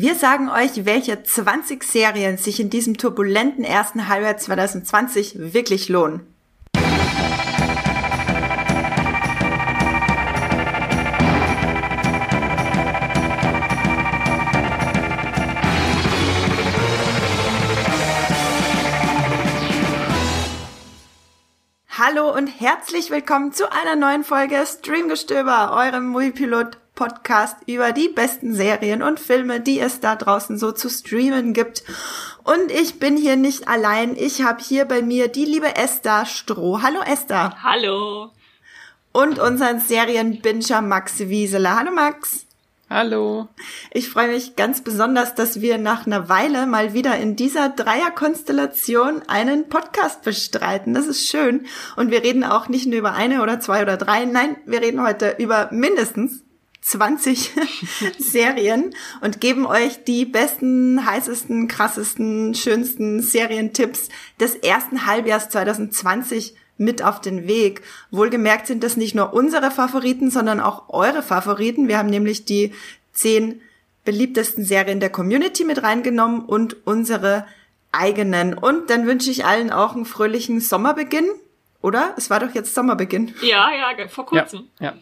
Wir sagen euch, welche 20 Serien sich in diesem turbulenten ersten Halbjahr 2020 wirklich lohnen. Hallo und herzlich willkommen zu einer neuen Folge Streamgestöber, eurem Multipilot Podcast über die besten Serien und Filme, die es da draußen so zu streamen gibt. Und ich bin hier nicht allein. Ich habe hier bei mir die liebe Esther Stroh. Hallo Esther. Hallo. Und unseren Serienbinscher Max Wieseler. Hallo Max. Hallo. Ich freue mich ganz besonders, dass wir nach einer Weile mal wieder in dieser Dreierkonstellation einen Podcast bestreiten. Das ist schön. Und wir reden auch nicht nur über eine oder zwei oder drei. Nein, wir reden heute über mindestens 20 Serien und geben euch die besten, heißesten, krassesten, schönsten Serientipps des ersten Halbjahrs 2020 mit auf den Weg. Wohlgemerkt sind das nicht nur unsere Favoriten, sondern auch eure Favoriten. Wir haben nämlich die zehn beliebtesten Serien der Community mit reingenommen und unsere eigenen. Und dann wünsche ich allen auch einen fröhlichen Sommerbeginn. Oder? Es war doch jetzt Sommerbeginn. Ja, ja, vor kurzem. Ja, ja.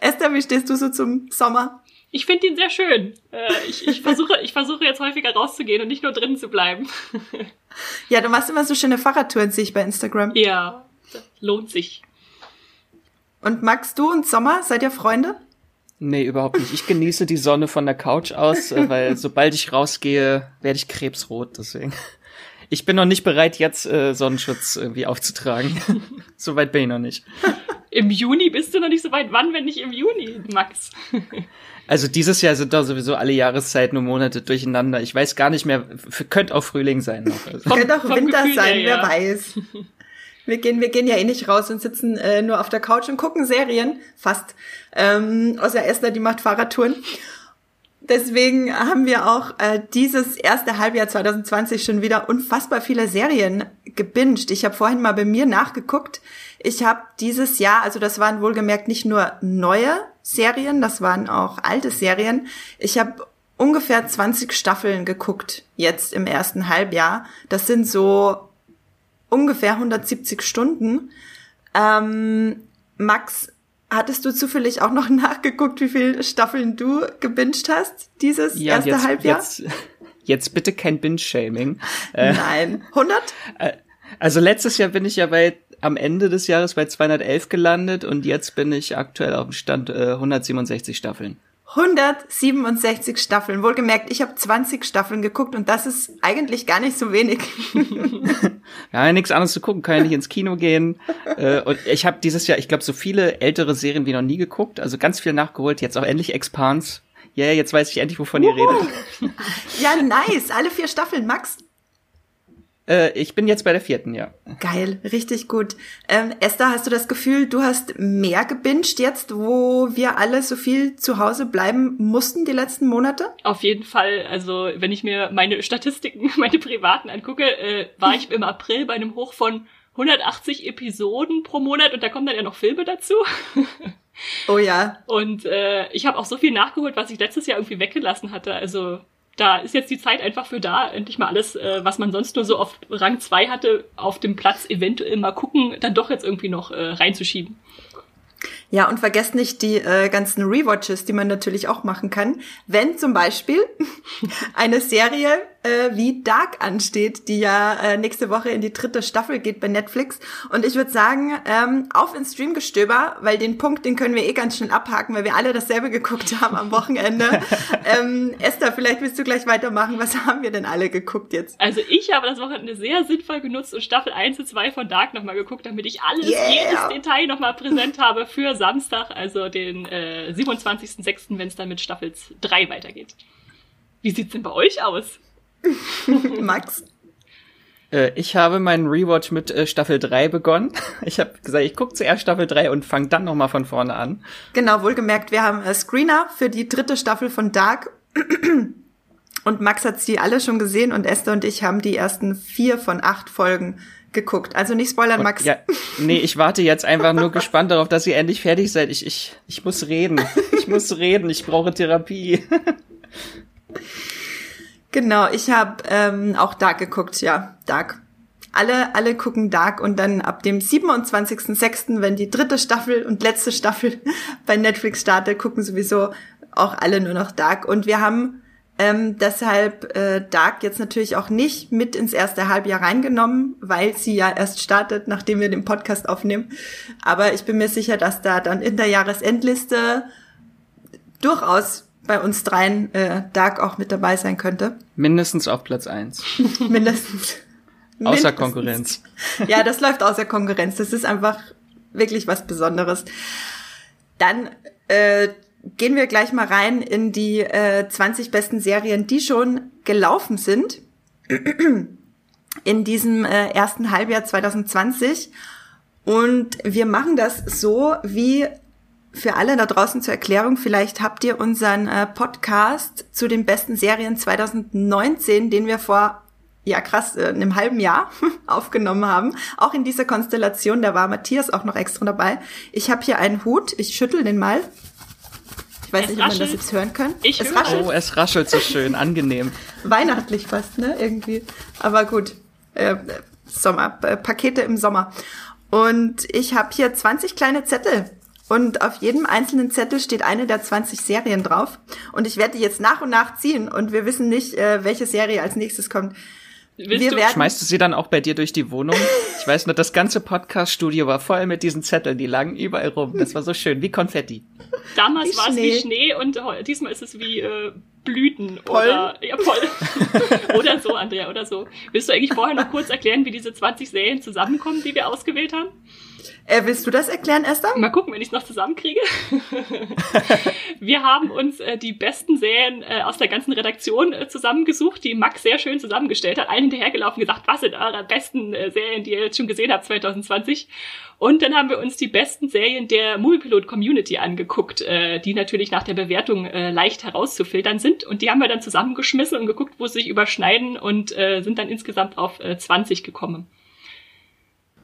Esther, wie stehst du so zum Sommer? Ich finde ihn sehr schön. Äh, ich, ich, versuche, ich versuche jetzt häufiger rauszugehen und nicht nur drinnen zu bleiben. ja, du machst immer so schöne Fahrradtouren, sehe ich bei Instagram. Ja, lohnt sich. Und Max, du und Sommer, seid ihr Freunde? Nee, überhaupt nicht. Ich genieße die Sonne von der Couch aus, äh, weil sobald ich rausgehe, werde ich krebsrot, deswegen. Ich bin noch nicht bereit, jetzt äh, Sonnenschutz irgendwie aufzutragen. Soweit bin ich noch nicht. Im Juni bist du noch nicht so weit. Wann, wenn nicht im Juni, Max? Also dieses Jahr sind doch sowieso alle Jahreszeiten und Monate durcheinander. Ich weiß gar nicht mehr, könnte auch Frühling sein noch. Also. Könnte auch Winter Gefühl sein, her, wer ja. weiß. Wir gehen, wir gehen ja eh nicht raus und sitzen äh, nur auf der Couch und gucken Serien, fast. Ähm, außer Esther, die macht Fahrradtouren. Deswegen haben wir auch äh, dieses erste Halbjahr 2020 schon wieder unfassbar viele Serien gebinged. Ich habe vorhin mal bei mir nachgeguckt. Ich habe dieses Jahr, also das waren wohlgemerkt nicht nur neue Serien, das waren auch alte Serien. Ich habe ungefähr 20 Staffeln geguckt jetzt im ersten Halbjahr. Das sind so ungefähr 170 Stunden. Ähm, Max, hattest du zufällig auch noch nachgeguckt, wie viele Staffeln du gebinged hast dieses ja, erste jetzt, Halbjahr? Jetzt, jetzt bitte kein Binge-Shaming. Äh, Nein. 100? Äh, also letztes Jahr bin ich ja bei am Ende des Jahres bei 211 gelandet und jetzt bin ich aktuell auf dem Stand äh, 167 Staffeln. 167 Staffeln. Wohlgemerkt, ich habe 20 Staffeln geguckt und das ist eigentlich gar nicht so wenig. ja, nichts anderes zu gucken, kann ja nicht ins Kino gehen. Äh, und ich habe dieses Jahr, ich glaube, so viele ältere Serien wie noch nie geguckt, also ganz viel nachgeholt. Jetzt auch endlich Expans. Ja, yeah, jetzt weiß ich endlich, wovon Uhu. ihr redet. ja, nice. Alle vier Staffeln. Max, äh, ich bin jetzt bei der vierten, ja. Geil, richtig gut. Ähm, Esther, hast du das Gefühl, du hast mehr gebinged jetzt, wo wir alle so viel zu Hause bleiben mussten die letzten Monate? Auf jeden Fall. Also wenn ich mir meine Statistiken, meine privaten angucke, äh, war ich im April bei einem Hoch von 180 Episoden pro Monat und da kommen dann ja noch Filme dazu. Oh ja. Und äh, ich habe auch so viel nachgeholt, was ich letztes Jahr irgendwie weggelassen hatte. Also da ist jetzt die Zeit einfach für da, endlich mal alles, äh, was man sonst nur so auf Rang 2 hatte, auf dem Platz eventuell mal gucken, dann doch jetzt irgendwie noch äh, reinzuschieben. Ja, und vergesst nicht die äh, ganzen Rewatches, die man natürlich auch machen kann. Wenn zum Beispiel eine Serie äh, wie Dark ansteht, die ja äh, nächste Woche in die dritte Staffel geht bei Netflix. Und ich würde sagen, ähm, auf ins Streamgestöber, weil den Punkt, den können wir eh ganz schnell abhaken, weil wir alle dasselbe geguckt haben am Wochenende. ähm, Esther, vielleicht willst du gleich weitermachen. Was haben wir denn alle geguckt jetzt? Also ich habe das Wochenende sehr sinnvoll genutzt und Staffel 1 und 2 von Dark nochmal geguckt, damit ich alles, yeah. jedes Detail nochmal präsent habe für Samstag, also den äh, 27.06., wenn es dann mit Staffel 3 weitergeht. Wie sieht's denn bei euch aus? Max? Äh, ich habe meinen Rewatch mit äh, Staffel 3 begonnen. Ich habe gesagt, ich gucke zuerst Staffel 3 und fange dann nochmal von vorne an. Genau, wohlgemerkt, wir haben äh, Screener für die dritte Staffel von Dark. Und Max hat sie alle schon gesehen und Esther und ich haben die ersten vier von acht Folgen geguckt. Also nicht spoilern, Max. Ja, nee, ich warte jetzt einfach nur gespannt darauf, dass ihr endlich fertig seid. Ich, ich, ich muss reden. Ich muss reden. Ich brauche Therapie. Genau, ich habe ähm, auch Dark geguckt, ja, Dark. Alle, alle gucken Dark und dann ab dem 27.06., wenn die dritte Staffel und letzte Staffel bei Netflix startet, gucken sowieso auch alle nur noch Dark. Und wir haben ähm, deshalb äh, Dark jetzt natürlich auch nicht mit ins erste Halbjahr reingenommen, weil sie ja erst startet, nachdem wir den Podcast aufnehmen. Aber ich bin mir sicher, dass da dann in der Jahresendliste durchaus bei uns dreien äh, Dark auch mit dabei sein könnte. Mindestens auf Platz eins. Mindestens. Außer Konkurrenz. Ja, das läuft außer Konkurrenz. Das ist einfach wirklich was Besonderes. Dann äh, gehen wir gleich mal rein in die äh, 20 besten Serien, die schon gelaufen sind in diesem äh, ersten Halbjahr 2020. Und wir machen das so, wie für alle da draußen zur Erklärung, vielleicht habt ihr unseren äh, Podcast zu den besten Serien 2019, den wir vor ja krass, äh, einem halben Jahr aufgenommen haben. Auch in dieser Konstellation, da war Matthias auch noch extra dabei. Ich habe hier einen Hut, ich schüttel den mal. Ich weiß es nicht, ob man das jetzt hören kann. Ich es raschelt. Oh, es raschelt so schön, angenehm. Weihnachtlich fast, ne? Irgendwie. Aber gut. Äh, Sommer, äh, Pakete im Sommer. Und ich habe hier 20 kleine Zettel und auf jedem einzelnen Zettel steht eine der 20 Serien drauf. Und ich werde die jetzt nach und nach ziehen und wir wissen nicht, äh, welche Serie als nächstes kommt. Willst wir du? Werden Schmeißt du sie dann auch bei dir durch die Wohnung? Ich weiß nur, das ganze Podcast-Studio war voll mit diesen Zetteln, die lagen überall rum. Das war so schön, wie Konfetti. Damals war es wie Schnee und diesmal ist es wie äh, Blüten Pollen? oder ja, Pollen. oder so, Andrea, oder so. Willst du eigentlich vorher noch kurz erklären, wie diese 20 Serien zusammenkommen, die wir ausgewählt haben? Äh, willst du das erklären, Esther? Mal gucken, wenn ich es noch zusammenkriege. wir haben uns äh, die besten Serien äh, aus der ganzen Redaktion äh, zusammengesucht, die Max sehr schön zusammengestellt hat. Allen hinterhergelaufen gesagt, was sind eure besten äh, Serien, die ihr jetzt schon gesehen habt 2020? Und dann haben wir uns die besten Serien der Moviepilot Community angeguckt, äh, die natürlich nach der Bewertung leicht herauszufiltern sind. Und die haben wir dann zusammengeschmissen und geguckt, wo sie sich überschneiden und sind dann insgesamt auf äh, 20 gekommen.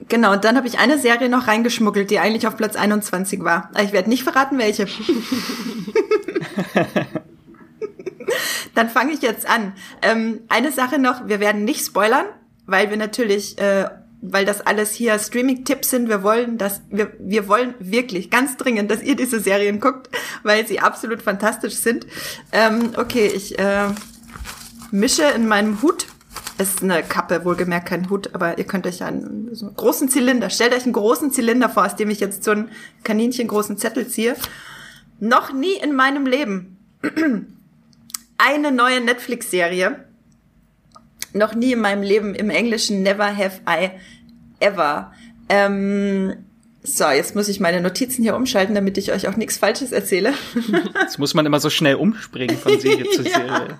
Genau, und dann habe ich eine Serie noch reingeschmuggelt, die eigentlich auf Platz 21 war. ich werde nicht verraten, welche. dann fange ich jetzt an. Ähm, eine Sache noch, wir werden nicht spoilern, weil wir natürlich, äh, weil das alles hier Streaming-Tipps sind, wir wollen dass wir, wir wollen wirklich ganz dringend, dass ihr diese Serien guckt, weil sie absolut fantastisch sind. Ähm, okay, ich äh, mische in meinem Hut ist eine Kappe, wohlgemerkt kein Hut, aber ihr könnt euch einen, so einen großen Zylinder, stellt euch einen großen Zylinder vor, aus dem ich jetzt so einen kaninchengroßen Zettel ziehe. Noch nie in meinem Leben eine neue Netflix-Serie. Noch nie in meinem Leben im Englischen Never Have I Ever. Ähm, so, jetzt muss ich meine Notizen hier umschalten, damit ich euch auch nichts Falsches erzähle. Jetzt muss man immer so schnell umspringen von Serie zu Serie. Ja.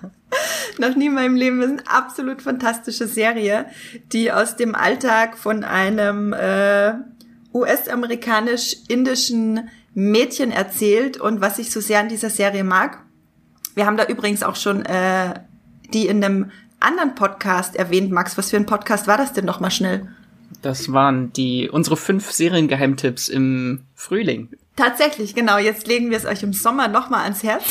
Noch nie in meinem Leben ist eine absolut fantastische Serie, die aus dem Alltag von einem äh, US-amerikanisch-indischen Mädchen erzählt und was ich so sehr an dieser Serie mag. Wir haben da übrigens auch schon äh, die in einem anderen Podcast erwähnt. Max, was für ein Podcast war das denn noch mal schnell? Das waren die unsere fünf Seriengeheimtipps im Frühling. Tatsächlich, genau. Jetzt legen wir es euch im Sommer nochmal ans Herz.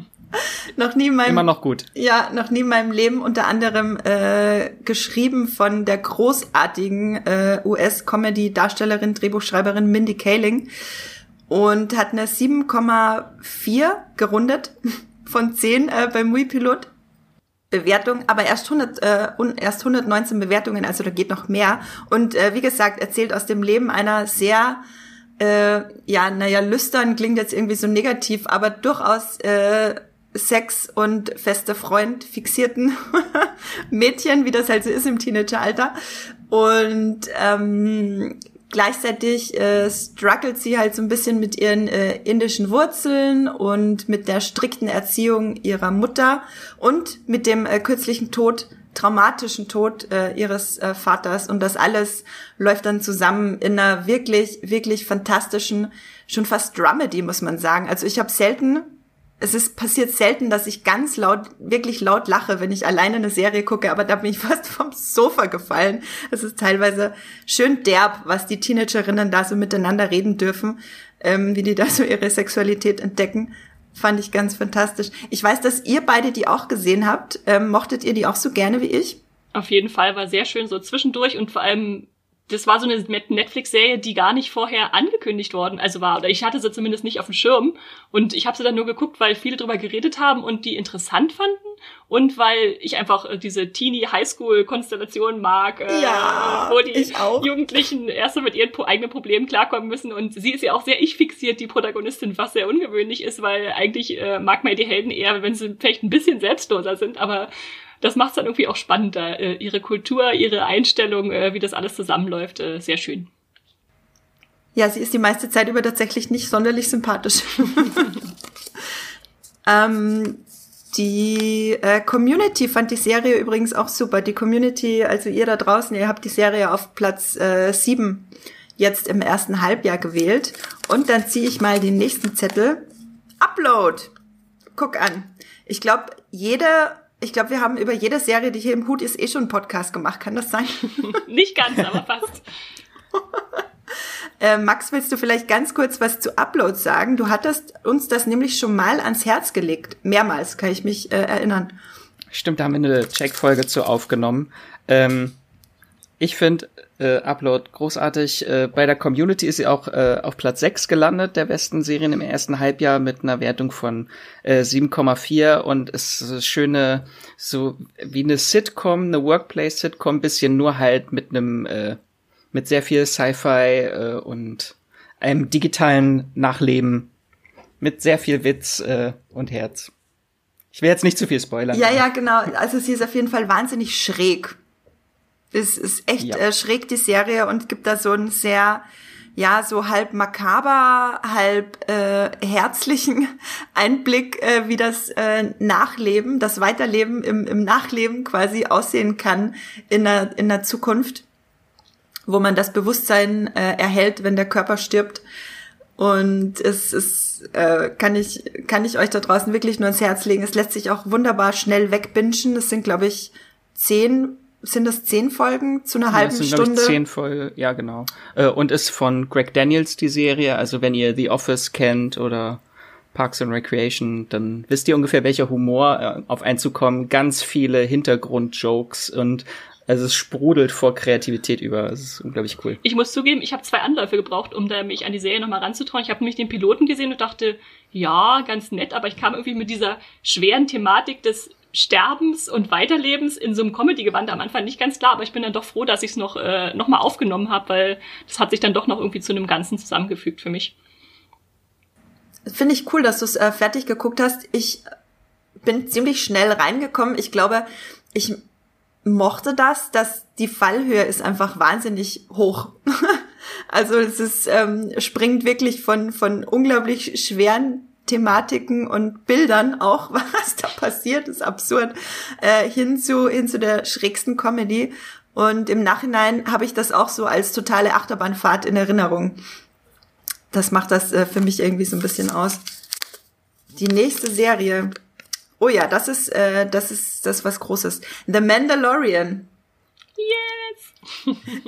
noch nie in meinem immer noch gut. Ja, noch nie in meinem Leben unter anderem äh, geschrieben von der großartigen äh, US-Comedy-Darstellerin, Drehbuchschreiberin Mindy Kaling und hat eine 7,4 gerundet von 10 äh, beim Mui Pilot. Bewertung, aber erst 100, äh, erst 119 Bewertungen, also da geht noch mehr. Und äh, wie gesagt, erzählt aus dem Leben einer sehr, äh, ja, naja, lüstern klingt jetzt irgendwie so negativ, aber durchaus äh, Sex und feste Freund fixierten Mädchen, wie das halt so ist im Teenageralter. Und ähm, gleichzeitig äh, struggelt sie halt so ein bisschen mit ihren äh, indischen Wurzeln und mit der strikten Erziehung ihrer Mutter und mit dem äh, kürzlichen Tod, traumatischen Tod äh, ihres äh, Vaters. Und das alles läuft dann zusammen in einer wirklich, wirklich fantastischen, schon fast Dramedy, muss man sagen. Also ich habe selten es ist passiert selten, dass ich ganz laut, wirklich laut lache, wenn ich alleine eine Serie gucke, aber da bin ich fast vom Sofa gefallen. Es ist teilweise schön derb, was die Teenagerinnen da so miteinander reden dürfen, ähm, wie die da so ihre Sexualität entdecken. Fand ich ganz fantastisch. Ich weiß, dass ihr beide die auch gesehen habt. Ähm, mochtet ihr die auch so gerne wie ich? Auf jeden Fall war sehr schön so zwischendurch und vor allem das war so eine Netflix-Serie, die gar nicht vorher angekündigt worden, also war, oder ich hatte sie zumindest nicht auf dem Schirm. Und ich habe sie dann nur geguckt, weil viele drüber geredet haben und die interessant fanden und weil ich einfach äh, diese Teenie Highschool Konstellation mag, äh, ja, wo die Jugendlichen erst so mit ihren eigenen Problemen klarkommen müssen. Und sie ist ja auch sehr ich fixiert die Protagonistin, was sehr ungewöhnlich ist, weil eigentlich äh, mag man die Helden eher, wenn sie vielleicht ein bisschen selbstloser sind, aber das macht es dann irgendwie auch spannender. Äh, ihre Kultur, ihre Einstellung, äh, wie das alles zusammenläuft, äh, sehr schön. Ja, sie ist die meiste Zeit über tatsächlich nicht sonderlich sympathisch. ähm, die äh, Community fand die Serie übrigens auch super. Die Community, also ihr da draußen, ihr habt die Serie auf Platz äh, 7 jetzt im ersten Halbjahr gewählt. Und dann ziehe ich mal den nächsten Zettel. Upload. Guck an. Ich glaube, jeder ich glaube, wir haben über jede Serie, die hier im Hut ist, eh schon einen Podcast gemacht. Kann das sein? Nicht ganz, aber fast. äh, Max, willst du vielleicht ganz kurz was zu Uploads sagen? Du hattest uns das nämlich schon mal ans Herz gelegt. Mehrmals, kann ich mich äh, erinnern. Stimmt, da haben wir eine Check-Folge zu aufgenommen. Ähm, ich finde äh, Upload großartig. Äh, bei der Community ist sie auch äh, auf Platz 6 gelandet, der besten Serien im ersten Halbjahr mit einer Wertung von äh, 7,4 und es ist schöne, so wie eine Sitcom, eine Workplace-Sitcom, bisschen nur halt mit einem, äh, mit sehr viel Sci-Fi äh, und einem digitalen Nachleben mit sehr viel Witz äh, und Herz. Ich will jetzt nicht zu viel spoilern. Ja, ja, genau. Also sie ist auf jeden Fall wahnsinnig schräg. Es ist echt ja. äh, schräg, die Serie, und gibt da so einen sehr, ja, so halb makaber, halb äh, herzlichen Einblick, äh, wie das äh, Nachleben, das Weiterleben im, im Nachleben quasi aussehen kann in der, in der Zukunft, wo man das Bewusstsein äh, erhält, wenn der Körper stirbt. Und es ist, äh, kann ich, kann ich euch da draußen wirklich nur ins Herz legen. Es lässt sich auch wunderbar schnell wegbingen. Es sind, glaube ich, zehn sind das zehn Folgen zu einer ja, halben das sind, Stunde? Ich, zehn Folgen, ja genau. Äh, und ist von Greg Daniels die Serie. Also wenn ihr The Office kennt oder Parks and Recreation, dann wisst ihr ungefähr, welcher Humor äh, auf einzukommen. Ganz viele Hintergrundjokes und also es sprudelt vor Kreativität über. Es ist unglaublich cool. Ich muss zugeben, ich habe zwei Anläufe gebraucht, um da mich an die Serie nochmal ranzutrauen. Ich habe nämlich den Piloten gesehen und dachte, ja, ganz nett, aber ich kam irgendwie mit dieser schweren Thematik des Sterbens und Weiterlebens in so einem Comedy-Gewand am Anfang nicht ganz klar, aber ich bin dann doch froh, dass ich es noch, äh, noch mal aufgenommen habe, weil das hat sich dann doch noch irgendwie zu einem Ganzen zusammengefügt für mich. Finde ich cool, dass du es äh, fertig geguckt hast. Ich bin ziemlich schnell reingekommen. Ich glaube, ich mochte das, dass die Fallhöhe ist einfach wahnsinnig hoch. also es ist, ähm, springt wirklich von, von unglaublich schweren Thematiken und Bildern auch, was da passiert, ist absurd, äh, hin zu, hin zu der schrägsten Comedy. Und im Nachhinein habe ich das auch so als totale Achterbahnfahrt in Erinnerung. Das macht das äh, für mich irgendwie so ein bisschen aus. Die nächste Serie. Oh ja, das ist, äh, das ist das was Großes. The Mandalorian. Yes!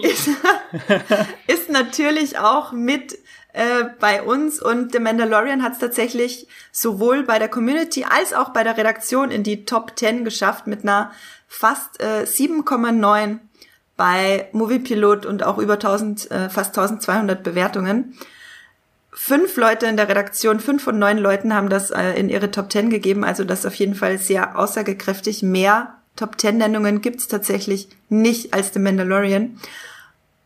ist, ist natürlich auch mit äh, bei uns und The Mandalorian hat es tatsächlich sowohl bei der Community als auch bei der Redaktion in die Top 10 geschafft mit einer fast äh, 7,9 bei Moviepilot und auch über 1000, äh, fast 1200 Bewertungen. Fünf Leute in der Redaktion, fünf von neun Leuten haben das äh, in ihre Top 10 gegeben, also das auf jeden Fall sehr aussagekräftig. Mehr Top 10 Nennungen gibt's tatsächlich nicht als The Mandalorian.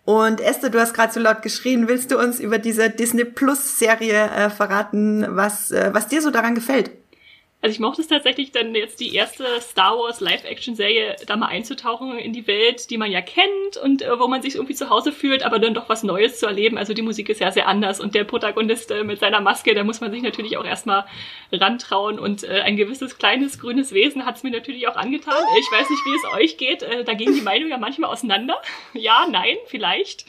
Und Esther, du hast gerade so laut geschrien. Willst du uns über diese Disney Plus Serie äh, verraten, was, äh, was dir so daran gefällt? Also ich mochte es tatsächlich dann jetzt die erste Star Wars Live-Action-Serie da mal einzutauchen in die Welt, die man ja kennt und äh, wo man sich irgendwie zu Hause fühlt, aber dann doch was Neues zu erleben. Also die Musik ist ja sehr anders und der Protagonist äh, mit seiner Maske, da muss man sich natürlich auch erstmal rantrauen und äh, ein gewisses kleines grünes Wesen hat es mir natürlich auch angetan. Ich weiß nicht, wie es euch geht. Äh, da gehen die Meinungen ja manchmal auseinander. ja, nein, vielleicht.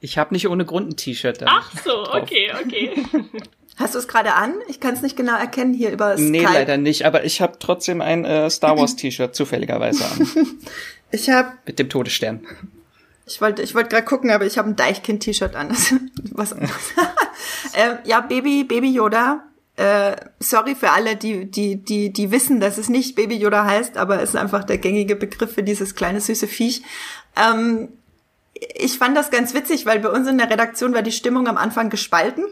Ich habe nicht ohne Grund ein T-Shirt da. Ach so, okay, okay. Hast du es gerade an? Ich kann es nicht genau erkennen hier über Skype. Nee, leider nicht, aber ich habe trotzdem ein äh, Star Wars T-Shirt zufälligerweise an. ich habe mit dem Todesstern. Ich wollte ich wollte gerade gucken, aber ich habe ein Deichkind T-Shirt an. Was äh, ja, Baby Baby Yoda Äh, sorry für alle, die, die, die, die wissen, dass es nicht Baby Yoda heißt, aber es ist einfach der gängige Begriff für dieses kleine süße Viech. Ähm, ich fand das ganz witzig, weil bei uns in der Redaktion war die Stimmung am Anfang gespalten,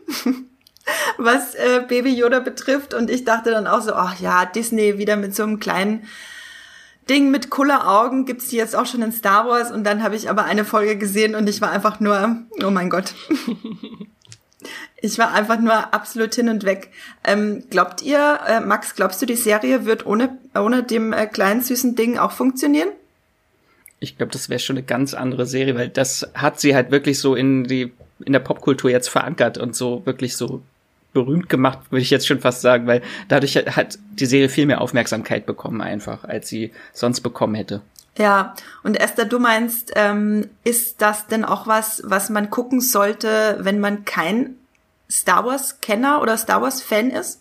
was äh, Baby Yoda betrifft. Und ich dachte dann auch so, ach ja, Disney wieder mit so einem kleinen Ding mit Kulleraugen gibt's die jetzt auch schon in Star Wars. Und dann habe ich aber eine Folge gesehen und ich war einfach nur, oh mein Gott. Ich war einfach nur absolut hin und weg. Ähm, glaubt ihr, äh, Max, glaubst du, die Serie wird ohne, ohne dem äh, kleinen süßen Ding auch funktionieren? Ich glaube, das wäre schon eine ganz andere Serie, weil das hat sie halt wirklich so in die in der Popkultur jetzt verankert und so wirklich so berühmt gemacht, würde ich jetzt schon fast sagen, weil dadurch hat die Serie viel mehr Aufmerksamkeit bekommen einfach, als sie sonst bekommen hätte. Ja, und Esther, du meinst, ähm, ist das denn auch was, was man gucken sollte, wenn man kein Star Wars-Kenner oder Star Wars-Fan ist?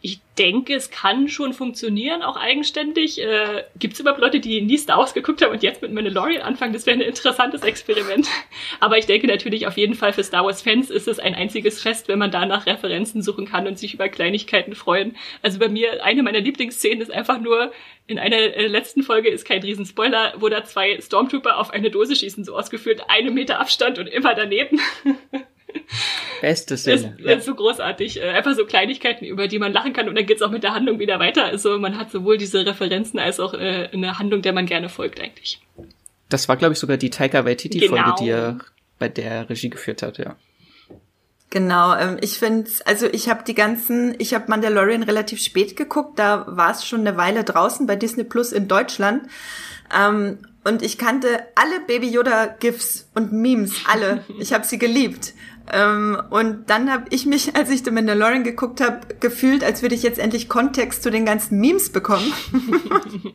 Ich denke, es kann schon funktionieren, auch eigenständig. Äh, Gibt es überhaupt Leute, die nie Star Wars geguckt haben und jetzt mit Mandalorian anfangen? Das wäre ein interessantes Experiment. Aber ich denke natürlich auf jeden Fall für Star Wars-Fans ist es ein einziges Fest, wenn man da nach Referenzen suchen kann und sich über Kleinigkeiten freuen. Also bei mir, eine meiner Lieblingsszenen ist einfach nur, in einer äh, letzten Folge ist kein Riesenspoiler, wo da zwei Stormtrooper auf eine Dose schießen, so ausgeführt, eine Meter Abstand und immer daneben. Beste Szene. Das, das ist so großartig. Äh, einfach so Kleinigkeiten, über die man lachen kann und dann geht's auch mit der Handlung wieder weiter. Also man hat sowohl diese Referenzen als auch äh, eine Handlung, der man gerne folgt eigentlich. Das war, glaube ich, sogar die Taika Waititi-Folge, genau. die er bei der Regie geführt hat, ja. Genau, ähm, ich finde, also ich habe die ganzen, ich habe Mandalorian relativ spät geguckt, da war es schon eine Weile draußen bei Disney Plus in Deutschland. Ähm, und ich kannte alle Baby Yoda GIFs und Memes, alle. Ich habe sie geliebt. Ähm, und dann habe ich mich, als ich The Mandalorian geguckt habe, gefühlt, als würde ich jetzt endlich Kontext zu den ganzen Memes bekommen.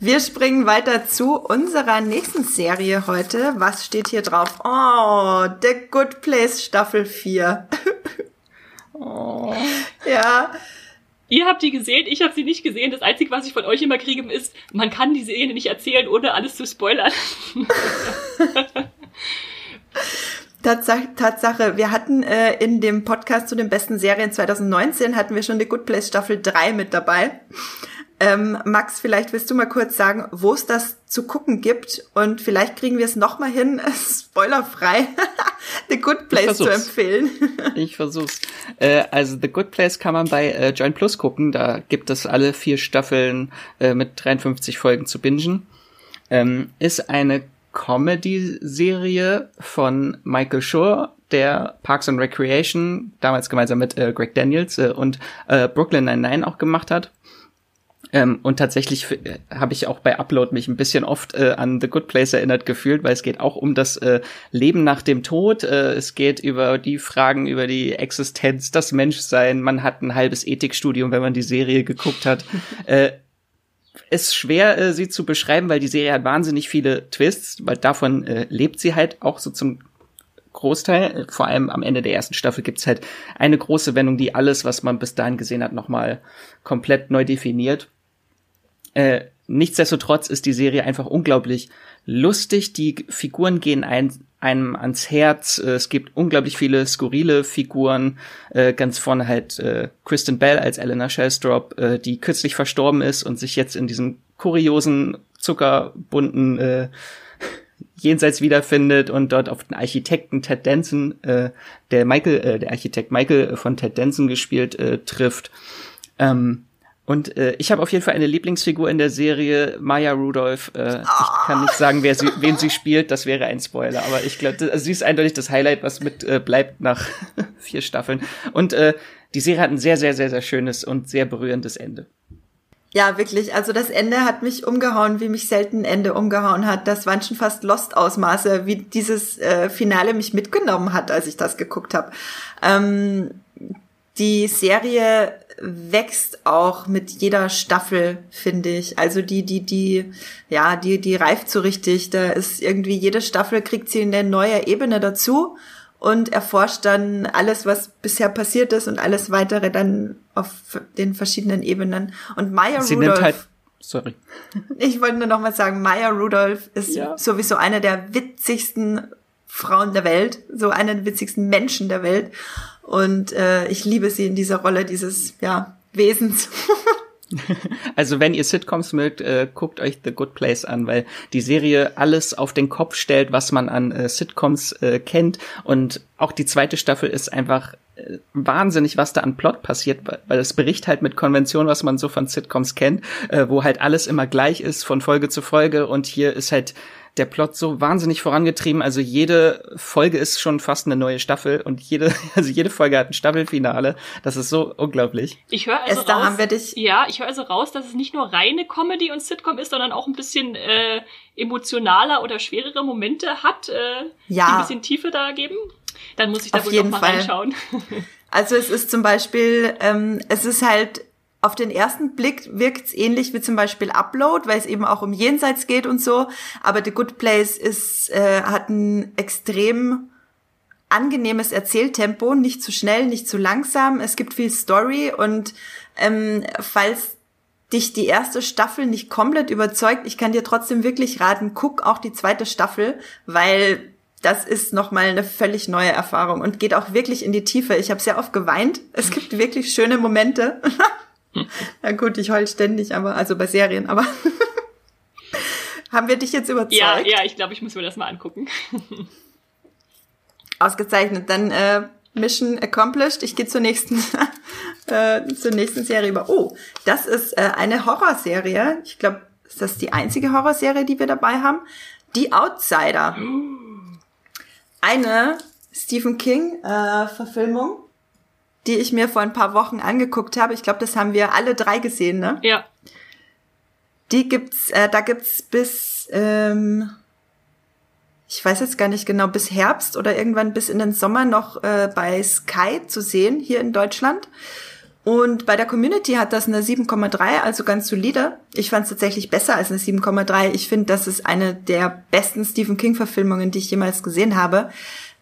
Wir springen weiter zu unserer nächsten Serie heute. Was steht hier drauf? Oh, The Good Place Staffel 4. oh. Ja. Ihr habt die gesehen, ich habe sie nicht gesehen. Das Einzige, was ich von euch immer kriege, ist, man kann die Szene nicht erzählen, ohne alles zu spoilern. Tatsache, wir hatten äh, in dem Podcast zu den besten Serien 2019 hatten wir schon die Good Place Staffel 3 mit dabei. Ähm, Max, vielleicht willst du mal kurz sagen, wo es das zu gucken gibt und vielleicht kriegen wir es noch mal hin, spoilerfrei, The Good Place zu empfehlen. ich versuch's. Äh, also The Good Place kann man bei äh, Join Plus gucken. Da gibt es alle vier Staffeln äh, mit 53 Folgen zu bingen. Ähm, ist eine Comedy-Serie von Michael Schur, der Parks and Recreation damals gemeinsam mit äh, Greg Daniels äh, und äh, Brooklyn Nine-Nine auch gemacht hat. Ähm, und tatsächlich äh, habe ich auch bei Upload mich ein bisschen oft äh, an The Good Place erinnert gefühlt, weil es geht auch um das äh, Leben nach dem Tod. Äh, es geht über die Fragen über die Existenz, das Menschsein. Man hat ein halbes Ethikstudium, wenn man die Serie geguckt hat. äh, ist schwer, äh, sie zu beschreiben, weil die Serie hat wahnsinnig viele Twists, weil davon lebt sie halt auch so zum Großteil. Vor allem am Ende der ersten Staffel gibt's halt eine große Wendung, die alles, was man bis dahin gesehen hat, nochmal komplett neu definiert. Äh, nichtsdestotrotz ist die Serie einfach unglaublich lustig. Die Figuren gehen ein, einem ans Herz. Äh, es gibt unglaublich viele skurrile Figuren. Äh, ganz vorne halt äh, Kristen Bell als Eleanor Shellstrop, äh, die kürzlich verstorben ist und sich jetzt in diesem kuriosen, zuckerbunten äh, Jenseits wiederfindet und dort auf den Architekten Ted Danson, äh, der Michael, äh, der Architekt Michael von Ted Danson gespielt, äh, trifft. Ähm, und äh, ich habe auf jeden Fall eine Lieblingsfigur in der Serie, Maya Rudolph. Äh, ich kann nicht sagen, wer sie, wen sie spielt, das wäre ein Spoiler. Aber ich glaube, sie ist eindeutig das Highlight, was mit äh, bleibt nach vier Staffeln. Und äh, die Serie hat ein sehr, sehr, sehr, sehr schönes und sehr berührendes Ende. Ja, wirklich. Also das Ende hat mich umgehauen, wie mich selten Ende umgehauen hat. Das waren schon fast Lost-Ausmaße, wie dieses äh, Finale mich mitgenommen hat, als ich das geguckt habe. Ähm, die Serie wächst auch mit jeder Staffel, finde ich. Also die, die, die, ja, die, die reift so richtig. Da ist irgendwie jede Staffel kriegt sie eine neue Ebene dazu und erforscht dann alles, was bisher passiert ist und alles weitere dann auf den verschiedenen Ebenen. Und Maya sie Rudolph. Halt, sorry. Ich wollte nur noch mal sagen, Maya Rudolph ist ja. sowieso eine der witzigsten Frauen der Welt, so eine der witzigsten Menschen der Welt. Und äh, ich liebe sie in dieser Rolle dieses ja, Wesens. Also wenn ihr Sitcoms mögt, äh, guckt euch The Good Place an, weil die Serie alles auf den Kopf stellt, was man an äh, Sitcoms äh, kennt. Und auch die zweite Staffel ist einfach äh, wahnsinnig, was da an Plot passiert, weil es bricht halt mit Konvention, was man so von Sitcoms kennt, äh, wo halt alles immer gleich ist von Folge zu Folge. Und hier ist halt der Plot so wahnsinnig vorangetrieben. Also jede Folge ist schon fast eine neue Staffel und jede, also jede Folge hat ein Staffelfinale. Das ist so unglaublich. Ich höre also Esther, raus, haben wir dich ja, ich höre also raus, dass es nicht nur reine Comedy und Sitcom ist, sondern auch ein bisschen äh, emotionaler oder schwerere Momente hat, äh, ja. die ein bisschen Tiefe da geben. Dann muss ich da Auf wohl noch mal Fall. reinschauen. Also es ist zum Beispiel, ähm, es ist halt auf den ersten Blick wirkt's ähnlich wie zum Beispiel Upload, weil es eben auch um Jenseits geht und so. Aber The Good Place ist, äh, hat ein extrem angenehmes Erzähltempo, nicht zu schnell, nicht zu langsam. Es gibt viel Story und ähm, falls dich die erste Staffel nicht komplett überzeugt, ich kann dir trotzdem wirklich raten, guck auch die zweite Staffel, weil das ist nochmal eine völlig neue Erfahrung und geht auch wirklich in die Tiefe. Ich habe sehr oft geweint. Es gibt wirklich schöne Momente. ja gut, ich heul ständig, aber also bei Serien, aber haben wir dich jetzt überzeugt? Ja, ja, ich glaube, ich muss mir das mal angucken. Ausgezeichnet. Dann äh, Mission accomplished. Ich gehe zur nächsten äh, zur nächsten Serie über. Oh, das ist äh, eine Horrorserie. Ich glaube, ist das die einzige Horrorserie, die wir dabei haben? Die Outsider. Eine Stephen King äh, Verfilmung die ich mir vor ein paar Wochen angeguckt habe. Ich glaube, das haben wir alle drei gesehen, ne? Ja. Die gibt's, äh, da gibt's bis, ähm, ich weiß jetzt gar nicht genau, bis Herbst oder irgendwann bis in den Sommer noch äh, bei Sky zu sehen, hier in Deutschland. Und bei der Community hat das eine 7,3, also ganz solide. Ich fand es tatsächlich besser als eine 7,3. Ich finde, das ist eine der besten Stephen King-Verfilmungen, die ich jemals gesehen habe.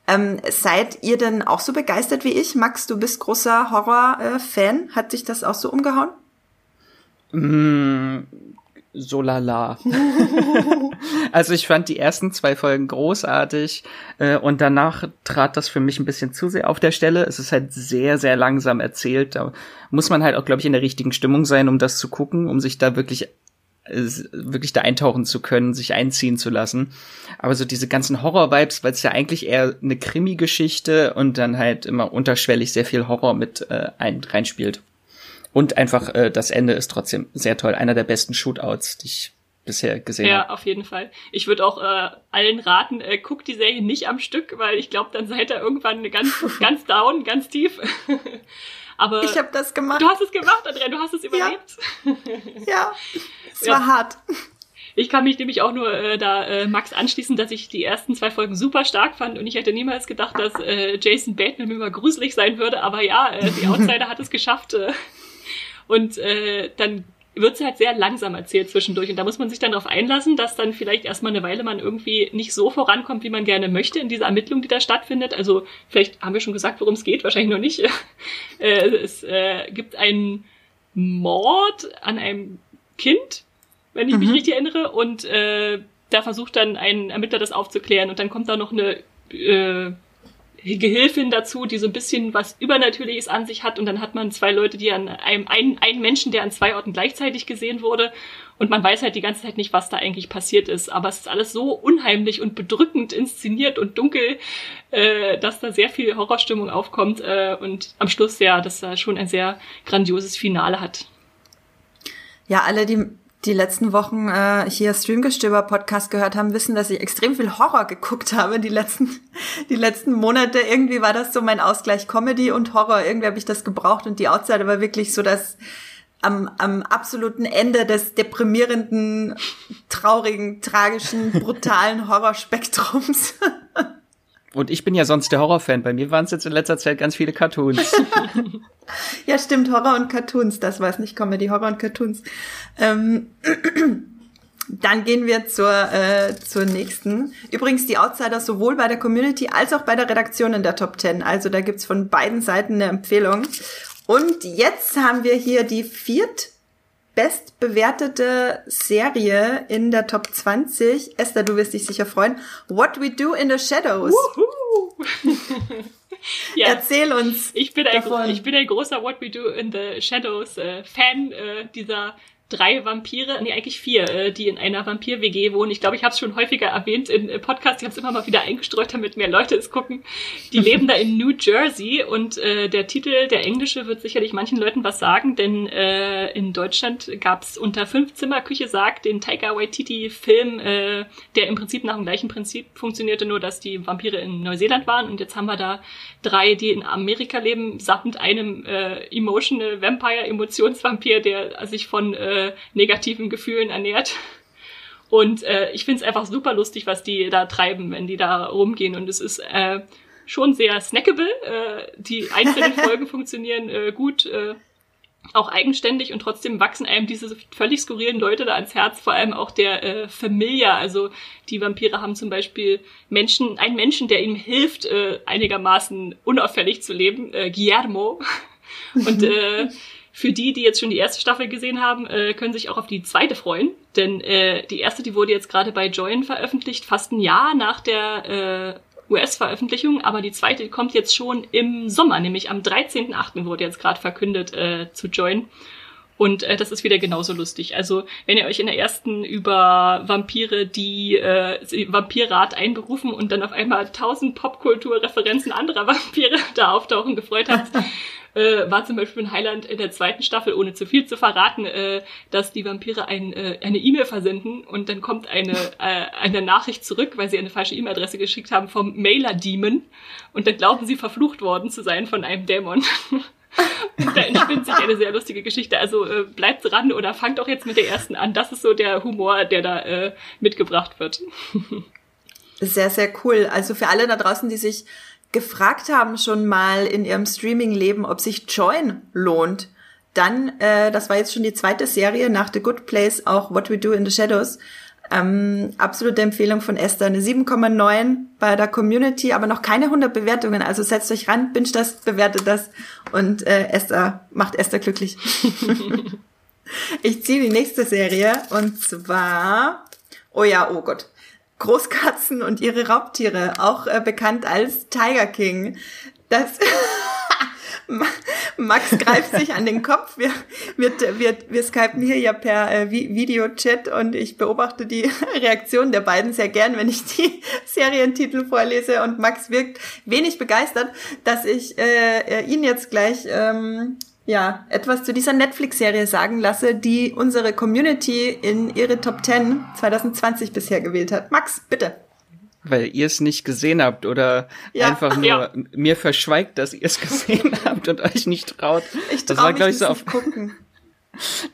Ähm, seid ihr denn auch so begeistert wie ich? Max, du bist großer Horror-Fan. Hat dich das auch so umgehauen? Mm, so lala. also ich fand die ersten zwei Folgen großartig äh, und danach trat das für mich ein bisschen zu sehr auf der Stelle. Es ist halt sehr, sehr langsam erzählt. Da muss man halt auch, glaube ich, in der richtigen Stimmung sein, um das zu gucken, um sich da wirklich wirklich da eintauchen zu können, sich einziehen zu lassen. Aber so diese ganzen Horror-Vibes, weil es ja eigentlich eher eine Krimi-Geschichte und dann halt immer unterschwellig sehr viel Horror mit äh, ein, reinspielt. Und einfach äh, das Ende ist trotzdem sehr toll. Einer der besten Shootouts, die ich bisher gesehen habe. Ja, auf jeden Fall. Ich würde auch äh, allen raten, äh, guckt die Serie nicht am Stück, weil ich glaube, dann seid ihr irgendwann ganz, ganz down, ganz tief. Aber ich habe das gemacht. Du hast es gemacht, Andrea, du hast es überlebt. Ja, ja es war ja. hart. Ich kann mich nämlich auch nur äh, da äh, Max anschließen, dass ich die ersten zwei Folgen super stark fand und ich hätte niemals gedacht, dass äh, Jason Bateman mal gruselig sein würde. Aber ja, äh, die Outsider hat es geschafft. Äh, und äh, dann wird es halt sehr langsam erzählt zwischendurch. Und da muss man sich dann darauf einlassen, dass dann vielleicht erstmal eine Weile man irgendwie nicht so vorankommt, wie man gerne möchte in dieser Ermittlung, die da stattfindet. Also vielleicht haben wir schon gesagt, worum es geht, wahrscheinlich noch nicht. äh, es äh, gibt einen Mord an einem Kind, wenn ich mhm. mich richtig erinnere, und äh, da versucht dann ein Ermittler das aufzuklären und dann kommt da noch eine äh, Gehilfin dazu, die so ein bisschen was Übernatürliches an sich hat und dann hat man zwei Leute, die an einem, einen, einen Menschen, der an zwei Orten gleichzeitig gesehen wurde und man weiß halt die ganze Zeit nicht, was da eigentlich passiert ist. Aber es ist alles so unheimlich und bedrückend inszeniert und dunkel, äh, dass da sehr viel Horrorstimmung aufkommt äh, und am Schluss ja, dass da schon ein sehr grandioses Finale hat. Ja, alle, die die letzten Wochen äh, hier Streamgestöber Podcast gehört haben, wissen, dass ich extrem viel Horror geguckt habe die letzten die letzten Monate. Irgendwie war das so mein Ausgleich Comedy und Horror. Irgendwie habe ich das gebraucht und die Outsider war wirklich so das am, am absoluten Ende des deprimierenden, traurigen, tragischen, brutalen Horrorspektrums. Und ich bin ja sonst der Horrorfan. Bei mir waren es jetzt in letzter Zeit ganz viele Cartoons. ja, stimmt, Horror und Cartoons. Das war es nicht Comedy, Horror und Cartoons. Ähm, dann gehen wir zur, äh, zur nächsten. Übrigens die Outsider sowohl bei der Community als auch bei der Redaktion in der Top 10. Also da gibt's von beiden Seiten eine Empfehlung. Und jetzt haben wir hier die viert bestbewertete Serie in der Top 20. Esther, du wirst dich sicher freuen. What We Do in the Shadows. ja. Erzähl uns. Ich bin, ein, ich bin ein großer What We Do in the Shadows äh, Fan äh, dieser drei Vampire, nee, eigentlich vier, äh, die in einer Vampir-WG wohnen. Ich glaube, ich habe es schon häufiger erwähnt in äh, Podcasts. Ich habe es immer mal wieder eingestreut, damit mehr Leute es gucken. Die leben da in New Jersey und äh, der Titel, der englische, wird sicherlich manchen Leuten was sagen, denn äh, in Deutschland gab es unter fünf Zimmer Küche sagt den Taika Waititi-Film, äh, der im Prinzip nach dem gleichen Prinzip funktionierte, nur dass die Vampire in Neuseeland waren und jetzt haben wir da drei, die in Amerika leben, samt einem äh, Emotional Vampire, Emotionsvampir, der sich von äh, äh, negativen Gefühlen ernährt. Und äh, ich finde es einfach super lustig, was die da treiben, wenn die da rumgehen. Und es ist äh, schon sehr snackable. Äh, die einzelnen Folgen funktionieren äh, gut, äh, auch eigenständig und trotzdem wachsen einem diese völlig skurrilen Leute da ans Herz, vor allem auch der äh, Familie. Also die Vampire haben zum Beispiel Menschen, einen Menschen, der ihnen hilft, äh, einigermaßen unauffällig zu leben, äh, Guillermo. Und äh, für die, die jetzt schon die erste Staffel gesehen haben, äh, können sich auch auf die zweite freuen. Denn äh, die erste, die wurde jetzt gerade bei Join veröffentlicht, fast ein Jahr nach der äh, US-Veröffentlichung, aber die zweite kommt jetzt schon im Sommer, nämlich am 13.8. wurde jetzt gerade verkündet äh, zu Join. Und äh, das ist wieder genauso lustig. Also, wenn ihr euch in der ersten über Vampire, die äh, Vampirrat einberufen und dann auf einmal tausend Popkulturreferenzen anderer Vampire da auftauchen gefreut habt, äh, war zum Beispiel in Highland in der zweiten Staffel, ohne zu viel zu verraten, äh, dass die Vampire ein, äh, eine E-Mail versenden und dann kommt eine, äh, eine Nachricht zurück, weil sie eine falsche E-Mail-Adresse geschickt haben vom Mailer-Demon und dann glauben sie verflucht worden zu sein von einem Dämon. da entspinnt sich eine sehr lustige Geschichte. Also äh, bleibt dran oder fangt auch jetzt mit der ersten an. Das ist so der Humor, der da äh, mitgebracht wird. sehr, sehr cool. Also für alle da draußen, die sich gefragt haben schon mal in ihrem Streaming-Leben, ob sich Join lohnt, dann, äh, das war jetzt schon die zweite Serie nach The Good Place, auch What We Do in the Shadows. Ähm, absolute Empfehlung von Esther. Eine 7,9 bei der Community, aber noch keine 100 Bewertungen. Also setzt euch ran, binge das, bewertet das und äh, Esther macht Esther glücklich. ich ziehe die nächste Serie und zwar, oh ja, oh Gott, Großkatzen und ihre Raubtiere, auch äh, bekannt als Tiger King. Das Max greift sich an den Kopf. Wir, wir, wir, wir skypen hier ja per äh, Videochat und ich beobachte die Reaktion der beiden sehr gern, wenn ich die Serientitel vorlese und Max wirkt wenig begeistert, dass ich äh, ihn jetzt gleich ähm, ja, etwas zu dieser Netflix-Serie sagen lasse, die unsere Community in ihre Top 10 2020 bisher gewählt hat. Max, bitte. Weil ihr es nicht gesehen habt oder ja. einfach nur ja. mir verschweigt, dass ihr es gesehen habt und euch nicht traut. Ich trau das war, glaube ich, so auf gucken.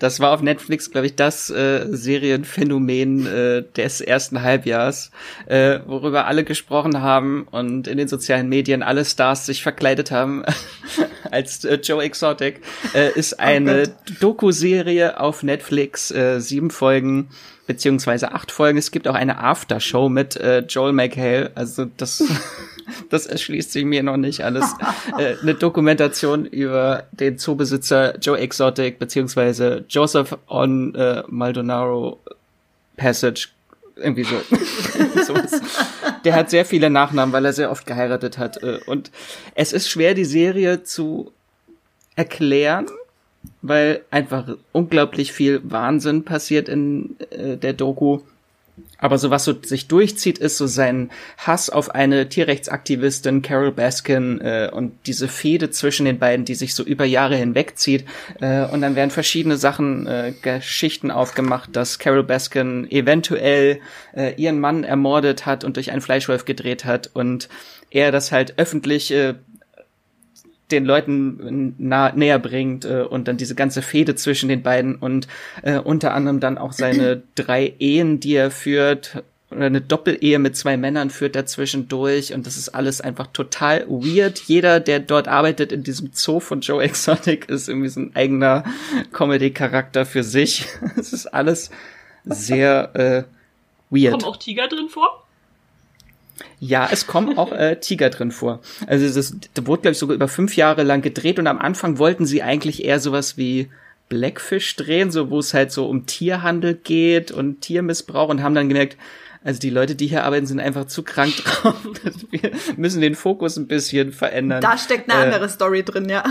Das war auf Netflix, glaube ich, das äh, Serienphänomen äh, des ersten Halbjahrs, äh, worüber alle gesprochen haben und in den sozialen Medien alle Stars sich verkleidet haben als äh, Joe Exotic, äh, ist oh eine oh Doku-Serie auf Netflix, äh, sieben Folgen beziehungsweise acht Folgen. Es gibt auch eine Aftershow mit äh, Joel McHale, also das das erschließt sich mir noch nicht alles. äh, eine Dokumentation über den Zoobesitzer Joe Exotic beziehungsweise Joseph on äh, Maldonado Passage. Irgendwie so. Der hat sehr viele Nachnamen, weil er sehr oft geheiratet hat. Äh, und es ist schwer, die Serie zu erklären, weil einfach unglaublich viel Wahnsinn passiert in äh, der Doku. Aber so was so sich durchzieht, ist so sein Hass auf eine Tierrechtsaktivistin Carol Baskin äh, und diese Fehde zwischen den beiden, die sich so über Jahre hinwegzieht. Äh, und dann werden verschiedene Sachen, äh, Geschichten aufgemacht, dass Carol Baskin eventuell äh, ihren Mann ermordet hat und durch einen Fleischwolf gedreht hat und er das halt öffentlich äh, den Leuten nah, näher bringt äh, und dann diese ganze Fehde zwischen den beiden und äh, unter anderem dann auch seine drei Ehen, die er führt oder eine Doppelehe mit zwei Männern führt dazwischen durch und das ist alles einfach total weird. Jeder, der dort arbeitet in diesem Zoo von Joe Exotic, ist irgendwie so ein eigener Comedy-Charakter für sich. Es ist alles sehr äh, weird. Kommen auch Tiger drin vor? Ja, es kommen auch äh, Tiger drin vor. Also das, das wurde, glaube ich, sogar über fünf Jahre lang gedreht und am Anfang wollten sie eigentlich eher sowas wie Blackfish drehen, so wo es halt so um Tierhandel geht und Tiermissbrauch und haben dann gemerkt, Also die Leute, die hier arbeiten, sind einfach zu krank drauf. Wir müssen den Fokus ein bisschen verändern. Da steckt eine äh, andere Story drin, ja.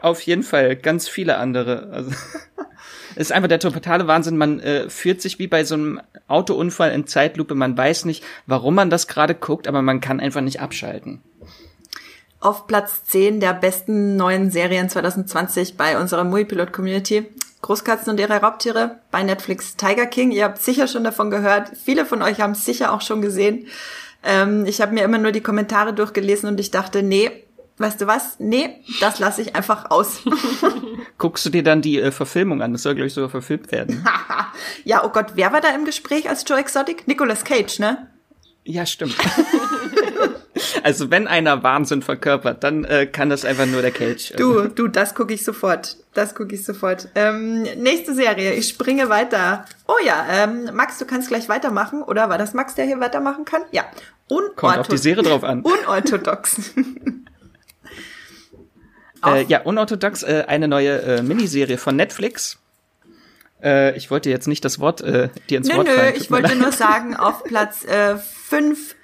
Auf jeden Fall, ganz viele andere. Also ist einfach der totale Wahnsinn. Man äh, führt sich wie bei so einem Autounfall in Zeitlupe. Man weiß nicht, warum man das gerade guckt, aber man kann einfach nicht abschalten. Auf Platz 10 der besten neuen Serien 2020 bei unserer Muipilot Community Großkatzen und ihre Raubtiere bei Netflix Tiger King. Ihr habt sicher schon davon gehört. Viele von euch haben es sicher auch schon gesehen. Ähm, ich habe mir immer nur die Kommentare durchgelesen und ich dachte, nee, weißt du was? Nee, das lasse ich einfach aus. Guckst du dir dann die äh, Verfilmung an? Das soll, glaube ich, sogar verfilmt werden. ja, oh Gott, wer war da im Gespräch als Joe Exotic? Nicolas Cage, ne? Ja, stimmt. also wenn einer Wahnsinn verkörpert, dann äh, kann das einfach nur der Cage. Du, du, das gucke ich sofort. Das gucke ich sofort. Ähm, nächste Serie, ich springe weiter. Oh ja, ähm, Max, du kannst gleich weitermachen. Oder war das Max, der hier weitermachen kann? Ja. Unorthodox. Kommt auf die Serie drauf an. Unorthodox. Äh, ja, unorthodox, äh, eine neue äh, Miniserie von Netflix. Äh, ich wollte jetzt nicht das Wort äh, dir ins nö, Wort fallen. Nö, ich wollte nur sagen, auf Platz äh, 5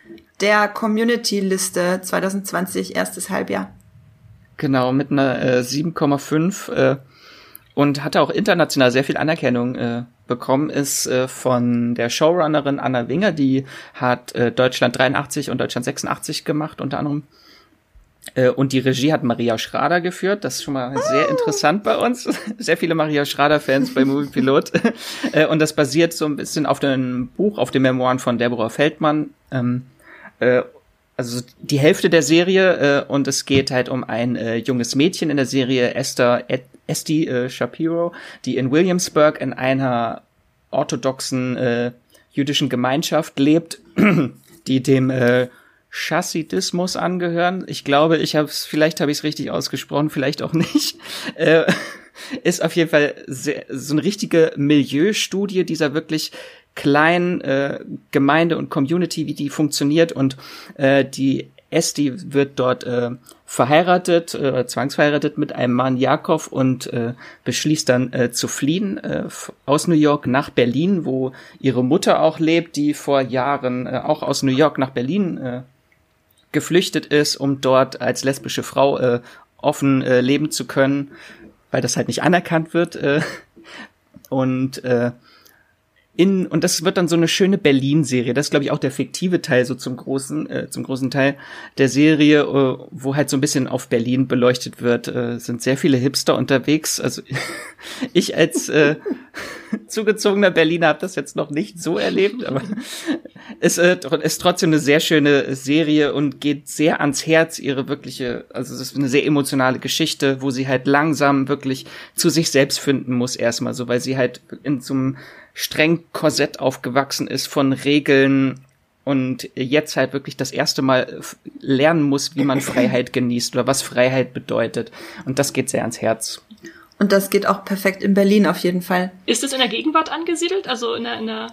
der Community-Liste 2020, erstes Halbjahr. Genau, mit einer äh, 7,5 äh, und hatte auch international sehr viel Anerkennung äh, bekommen, ist äh, von der Showrunnerin Anna Winger, die hat äh, Deutschland 83 und Deutschland 86 gemacht, unter anderem. Äh, und die Regie hat Maria Schrader geführt. Das ist schon mal sehr interessant bei uns. Sehr viele Maria Schrader-Fans bei Movie Pilot. Äh, und das basiert so ein bisschen auf dem Buch, auf den Memoiren von Deborah Feldmann. Ähm, äh, also die Hälfte der Serie und es geht halt um ein junges Mädchen in der Serie, Esther Esti Shapiro, die in Williamsburg in einer orthodoxen jüdischen Gemeinschaft lebt, die dem Chassidismus angehören. Ich glaube, ich habe es, vielleicht habe ich es richtig ausgesprochen, vielleicht auch nicht. Äh, ist auf jeden Fall sehr, so eine richtige Milieustudie dieser wirklich kleinen äh, Gemeinde und Community, wie die funktioniert und äh, die Esti wird dort äh, verheiratet, äh, zwangsverheiratet mit einem Mann Jakob und äh, beschließt dann äh, zu fliehen äh, aus New York nach Berlin, wo ihre Mutter auch lebt, die vor Jahren äh, auch aus New York nach Berlin äh, geflüchtet ist, um dort als lesbische Frau äh, offen äh, leben zu können, weil das halt nicht anerkannt wird. Äh, und äh, in und das wird dann so eine schöne Berlin-Serie. Das ist glaube ich auch der fiktive Teil so zum großen äh, zum großen Teil der Serie, äh, wo halt so ein bisschen auf Berlin beleuchtet wird. Äh, sind sehr viele Hipster unterwegs. Also ich als äh, zugezogener Berliner habe das jetzt noch nicht so erlebt, aber es äh, ist trotzdem eine sehr schöne Serie und geht sehr ans Herz. Ihre wirkliche, also es ist eine sehr emotionale Geschichte, wo sie halt langsam wirklich zu sich selbst finden muss erstmal, so weil sie halt in so einem streng Korsett aufgewachsen ist von Regeln und jetzt halt wirklich das erste Mal lernen muss, wie man Freiheit genießt oder was Freiheit bedeutet. Und das geht sehr ans Herz. Und das geht auch perfekt in Berlin auf jeden Fall. Ist es in der Gegenwart angesiedelt? Also in der, in der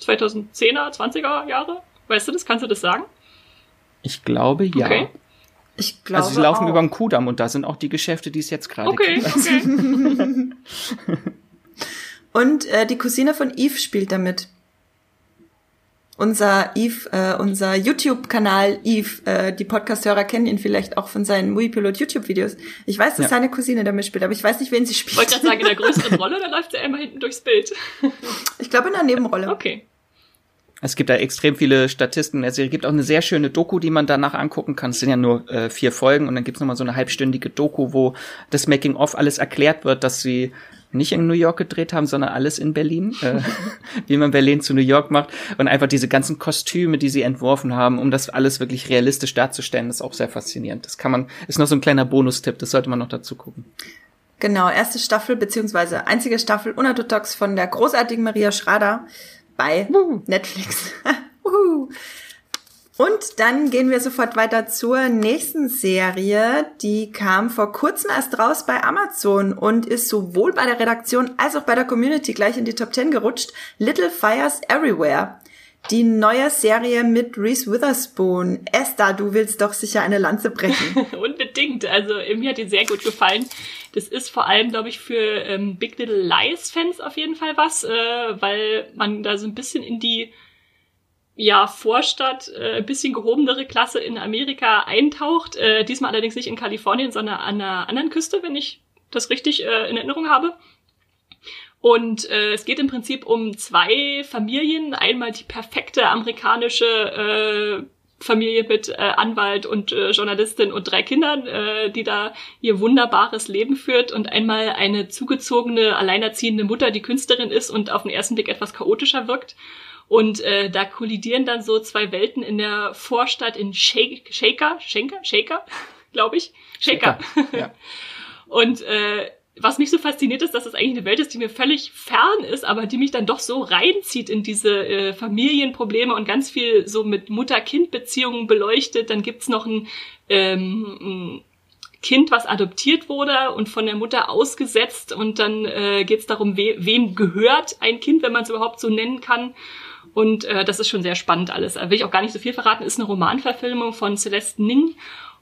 2010er, 20er Jahre? Weißt du das? Kannst du das sagen? Ich glaube, ja. Okay. Ich glaube also sie laufen auch. über den Kudamm und da sind auch die Geschäfte, die es jetzt gerade okay, gibt. Okay. Und äh, die Cousine von Eve spielt damit. Unser Eve, äh, unser YouTube-Kanal Eve, äh, die Podcast-Hörer kennen ihn vielleicht auch von seinen Movie-Pilot YouTube-Videos. Ich weiß, dass ja. seine Cousine damit spielt, aber ich weiß nicht, wen sie spielt. Wollte gerade sagen, in der größeren Rolle, da läuft sie einmal hinten durchs Bild. ich glaube in der Nebenrolle. Okay. Es gibt da extrem viele Statisten in der Serie. Es gibt auch eine sehr schöne Doku, die man danach angucken kann. Es sind ja nur äh, vier Folgen und dann gibt's nochmal so eine halbstündige Doku, wo das Making-of alles erklärt wird, dass sie nicht in New York gedreht haben, sondern alles in Berlin, äh, wie man Berlin zu New York macht und einfach diese ganzen Kostüme, die sie entworfen haben, um das alles wirklich realistisch darzustellen, ist auch sehr faszinierend. Das kann man, ist noch so ein kleiner Bonustipp, das sollte man noch dazu gucken. Genau, erste Staffel beziehungsweise einzige Staffel unorthodox von der großartigen Maria Schrader bei Netflix. Und dann gehen wir sofort weiter zur nächsten Serie. Die kam vor kurzem erst raus bei Amazon und ist sowohl bei der Redaktion als auch bei der Community gleich in die Top 10 gerutscht. Little Fires Everywhere. Die neue Serie mit Reese Witherspoon. Esther, du willst doch sicher eine Lanze brechen. Unbedingt. Also mir hat die sehr gut gefallen. Das ist vor allem, glaube ich, für ähm, Big Little Lies Fans auf jeden Fall was, äh, weil man da so ein bisschen in die ja, Vorstadt, äh, bisschen gehobenere Klasse in Amerika eintaucht. Äh, diesmal allerdings nicht in Kalifornien, sondern an einer anderen Küste, wenn ich das richtig äh, in Erinnerung habe. Und äh, es geht im Prinzip um zwei Familien. Einmal die perfekte amerikanische äh, Familie mit äh, Anwalt und äh, Journalistin und drei Kindern, äh, die da ihr wunderbares Leben führt und einmal eine zugezogene, alleinerziehende Mutter, die Künstlerin ist und auf den ersten Blick etwas chaotischer wirkt. Und äh, da kollidieren dann so zwei Welten in der Vorstadt in Shake, Shaker, Shaker, Shaker, glaube ich, Shaker. Shaker ja. und äh, was mich so fasziniert ist, dass es eigentlich eine Welt ist, die mir völlig fern ist, aber die mich dann doch so reinzieht in diese äh, Familienprobleme und ganz viel so mit Mutter-Kind-Beziehungen beleuchtet. Dann gibt's noch ein, ähm, ein Kind, was adoptiert wurde und von der Mutter ausgesetzt und dann äh, geht's darum, we wem gehört ein Kind, wenn man es überhaupt so nennen kann. Und äh, das ist schon sehr spannend alles. Da will ich auch gar nicht so viel verraten. Ist eine Romanverfilmung von Celeste Ning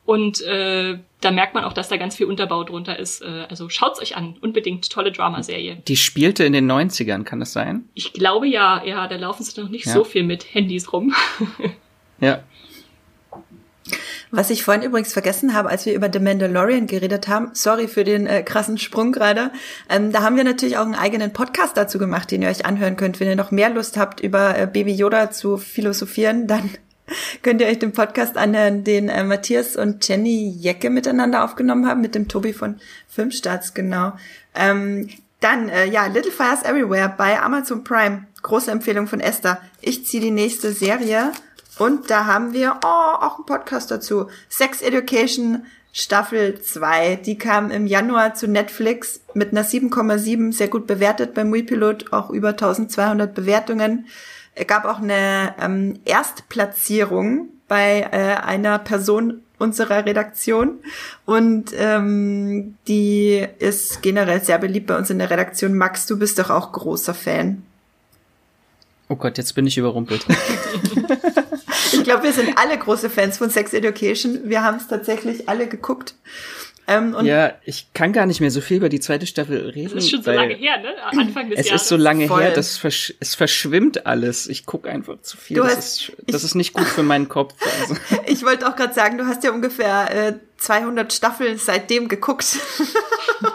und äh, da merkt man auch, dass da ganz viel Unterbau drunter ist. Äh, also schaut's euch an, unbedingt tolle Dramaserie. Die spielte in den 90ern, kann das sein? Ich glaube ja, ja, da laufen sie noch nicht ja. so viel mit Handys rum. ja. Was ich vorhin übrigens vergessen habe, als wir über The Mandalorian geredet haben, sorry für den äh, krassen Sprung gerade, ähm, da haben wir natürlich auch einen eigenen Podcast dazu gemacht, den ihr euch anhören könnt. Wenn ihr noch mehr Lust habt, über äh, Baby Yoda zu philosophieren, dann könnt ihr euch den Podcast anhören, den äh, Matthias und Jenny Jecke miteinander aufgenommen haben, mit dem Tobi von Filmstarts, genau. Ähm, dann, äh, ja, Little Fires Everywhere bei Amazon Prime. Große Empfehlung von Esther. Ich ziehe die nächste Serie und da haben wir oh, auch einen Podcast dazu. Sex Education Staffel 2. Die kam im Januar zu Netflix mit einer 7,7, sehr gut bewertet beim WePilot, auch über 1200 Bewertungen. Es gab auch eine ähm, Erstplatzierung bei äh, einer Person unserer Redaktion und ähm, die ist generell sehr beliebt bei uns in der Redaktion. Max, du bist doch auch großer Fan. Oh Gott, jetzt bin ich überrumpelt. ich glaube, wir sind alle große Fans von Sex Education. Wir haben es tatsächlich alle geguckt. Ähm, ja, ich kann gar nicht mehr so viel über die zweite Staffel reden. Das ist schon so lange her, ne? Anfang des es Jahres. Es ist so lange Voll. her, dass versch es verschwimmt alles. Ich gucke einfach zu viel. das, hast, ist, das ich, ist nicht gut für meinen Kopf. Also. ich wollte auch gerade sagen, du hast ja ungefähr äh, 200 Staffeln seitdem geguckt.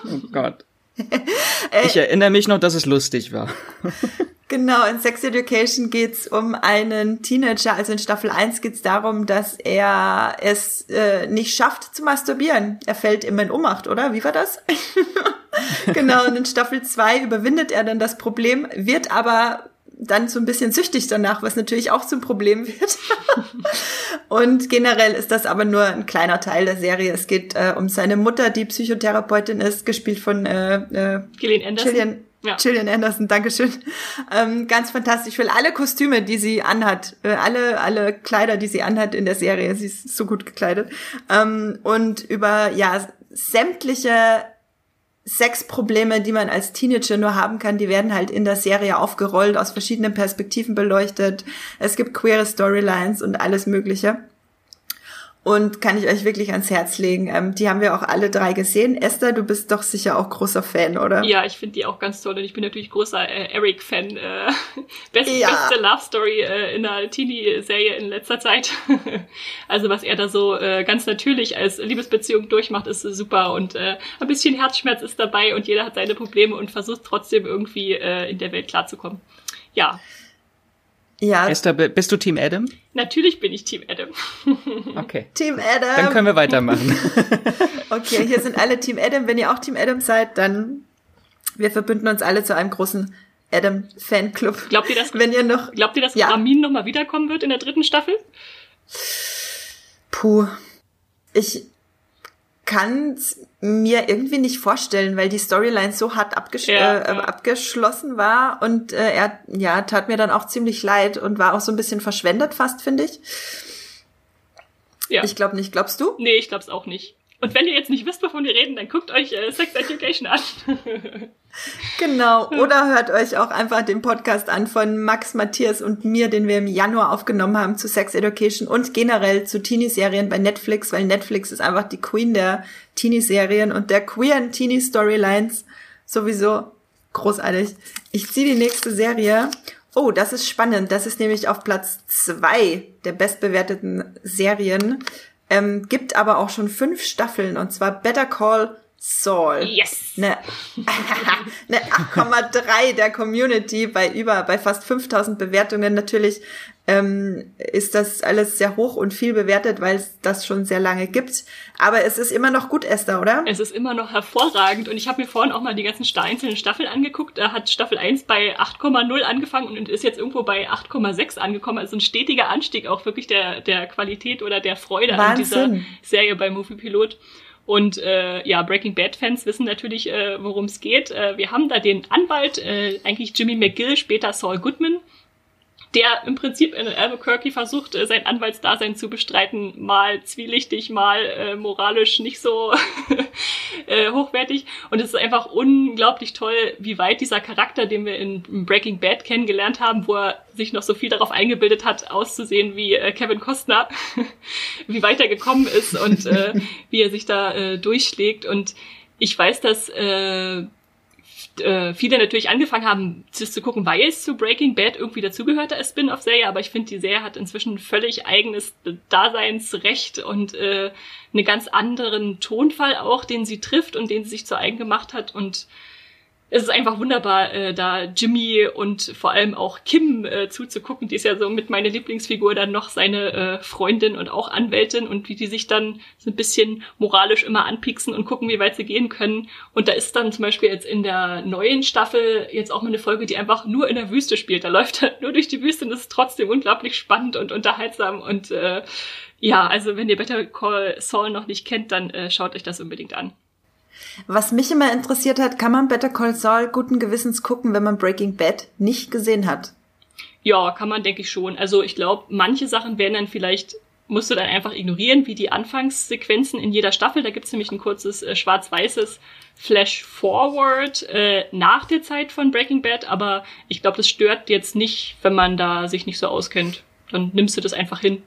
oh Gott. Ich erinnere mich noch, dass es lustig war. Genau, in Sex Education geht's um einen Teenager. Also in Staffel 1 geht's darum, dass er es äh, nicht schafft zu masturbieren. Er fällt immer in Ohnmacht, oder? Wie war das? genau, und in Staffel 2 überwindet er dann das Problem, wird aber dann so ein bisschen süchtig danach, was natürlich auch zum Problem wird. und generell ist das aber nur ein kleiner Teil der Serie. Es geht äh, um seine Mutter, die Psychotherapeutin ist, gespielt von äh, äh, Gillian Anderson. Gillian ja. Gillian Anderson, Dankeschön. Ähm, ganz fantastisch. Ich will alle Kostüme, die sie anhat, äh, alle, alle Kleider, die sie anhat in der Serie, sie ist so gut gekleidet. Ähm, und über, ja, sämtliche Sexprobleme, die man als Teenager nur haben kann, die werden halt in der Serie aufgerollt, aus verschiedenen Perspektiven beleuchtet. Es gibt queere Storylines und alles Mögliche und kann ich euch wirklich ans Herz legen. Ähm, die haben wir auch alle drei gesehen. Esther, du bist doch sicher auch großer Fan, oder? Ja, ich finde die auch ganz toll und ich bin natürlich großer äh, Eric-Fan. Äh, best, ja. Beste Love Story äh, in einer Teenie-Serie in letzter Zeit. also was er da so äh, ganz natürlich als Liebesbeziehung durchmacht, ist super und äh, ein bisschen Herzschmerz ist dabei und jeder hat seine Probleme und versucht trotzdem irgendwie äh, in der Welt klarzukommen. Ja, ja. Esther, bist du Team Adam? Natürlich bin ich Team Adam. Okay. Team Adam. Dann können wir weitermachen. okay, hier sind alle Team Adam. Wenn ihr auch Team Adam seid, dann wir verbünden uns alle zu einem großen Adam Fanclub. Glaubt ihr, dass wenn ihr noch glaubt ihr, dass ja. Ramin noch mal wiederkommen wird in der dritten Staffel? Puh. Ich kann mir irgendwie nicht vorstellen, weil die Storyline so hart abgesch ja, äh, ja. abgeschlossen war und äh, er ja tat mir dann auch ziemlich leid und war auch so ein bisschen verschwendet fast, finde ich. Ja. Ich glaube nicht. Glaubst du? Nee, ich glaub's auch nicht. Und wenn ihr jetzt nicht wisst, wovon wir reden, dann guckt euch äh, Sex Education an. genau. Oder hört euch auch einfach den Podcast an von Max, Matthias und mir, den wir im Januar aufgenommen haben zu Sex Education und generell zu Teenie-Serien bei Netflix, weil Netflix ist einfach die Queen der Teenie-Serien und der queeren Teenie-Storylines sowieso großartig. Ich ziehe die nächste Serie Oh, das ist spannend. Das ist nämlich auf Platz zwei der bestbewerteten Serien. Ähm, gibt aber auch schon fünf Staffeln und zwar Better Call Saul. Yes. Eine, eine 8,3 der Community bei über, bei fast 5000 Bewertungen. Natürlich ähm, ist das alles sehr hoch und viel bewertet, weil es das schon sehr lange gibt. Aber es ist immer noch gut, Esther, oder? Es ist immer noch hervorragend. Und ich habe mir vorhin auch mal die ganzen einzelnen Staffeln angeguckt. Da hat Staffel 1 bei 8,0 angefangen und ist jetzt irgendwo bei 8,6 angekommen. Also ein stetiger Anstieg auch wirklich der, der Qualität oder der Freude Wahnsinn. an dieser Serie bei Movie Pilot. Und äh, ja, Breaking Bad-Fans wissen natürlich, äh, worum es geht. Äh, wir haben da den Anwalt, äh, eigentlich Jimmy McGill, später Saul Goodman, der im Prinzip in Albuquerque versucht, äh, sein Anwaltsdasein zu bestreiten, mal zwielichtig, mal äh, moralisch nicht so äh, hochwertig. Und es ist einfach unglaublich toll, wie weit dieser Charakter, den wir in Breaking Bad kennengelernt haben, wo er sich noch so viel darauf eingebildet hat, auszusehen wie äh, Kevin Costner, wie weit er gekommen ist und äh, wie er sich da äh, durchschlägt. Und ich weiß, dass äh, äh, viele natürlich angefangen haben, das zu gucken, weil es zu Breaking Bad irgendwie dazugehörte als Spin-off-Serie, aber ich finde, die Serie hat inzwischen völlig eigenes Daseinsrecht und äh, einen ganz anderen Tonfall auch, den sie trifft und den sie sich zu eigen gemacht hat und es ist einfach wunderbar, äh, da Jimmy und vor allem auch Kim äh, zuzugucken. Die ist ja so mit meiner Lieblingsfigur dann noch seine äh, Freundin und auch Anwältin und wie die sich dann so ein bisschen moralisch immer anpieksen und gucken, wie weit sie gehen können. Und da ist dann zum Beispiel jetzt in der neuen Staffel jetzt auch mal eine Folge, die einfach nur in der Wüste spielt. Da läuft er nur durch die Wüste und ist trotzdem unglaublich spannend und unterhaltsam und äh, ja, also wenn ihr Better Call Saul noch nicht kennt, dann äh, schaut euch das unbedingt an. Was mich immer interessiert hat, kann man Better Call Saul guten Gewissens gucken, wenn man Breaking Bad nicht gesehen hat? Ja, kann man, denke ich schon. Also ich glaube, manche Sachen werden dann vielleicht, musst du dann einfach ignorieren, wie die Anfangssequenzen in jeder Staffel. Da gibt's nämlich ein kurzes äh, schwarz-weißes Flash Forward äh, nach der Zeit von Breaking Bad, aber ich glaube, das stört jetzt nicht, wenn man da sich nicht so auskennt. Dann nimmst du das einfach hin.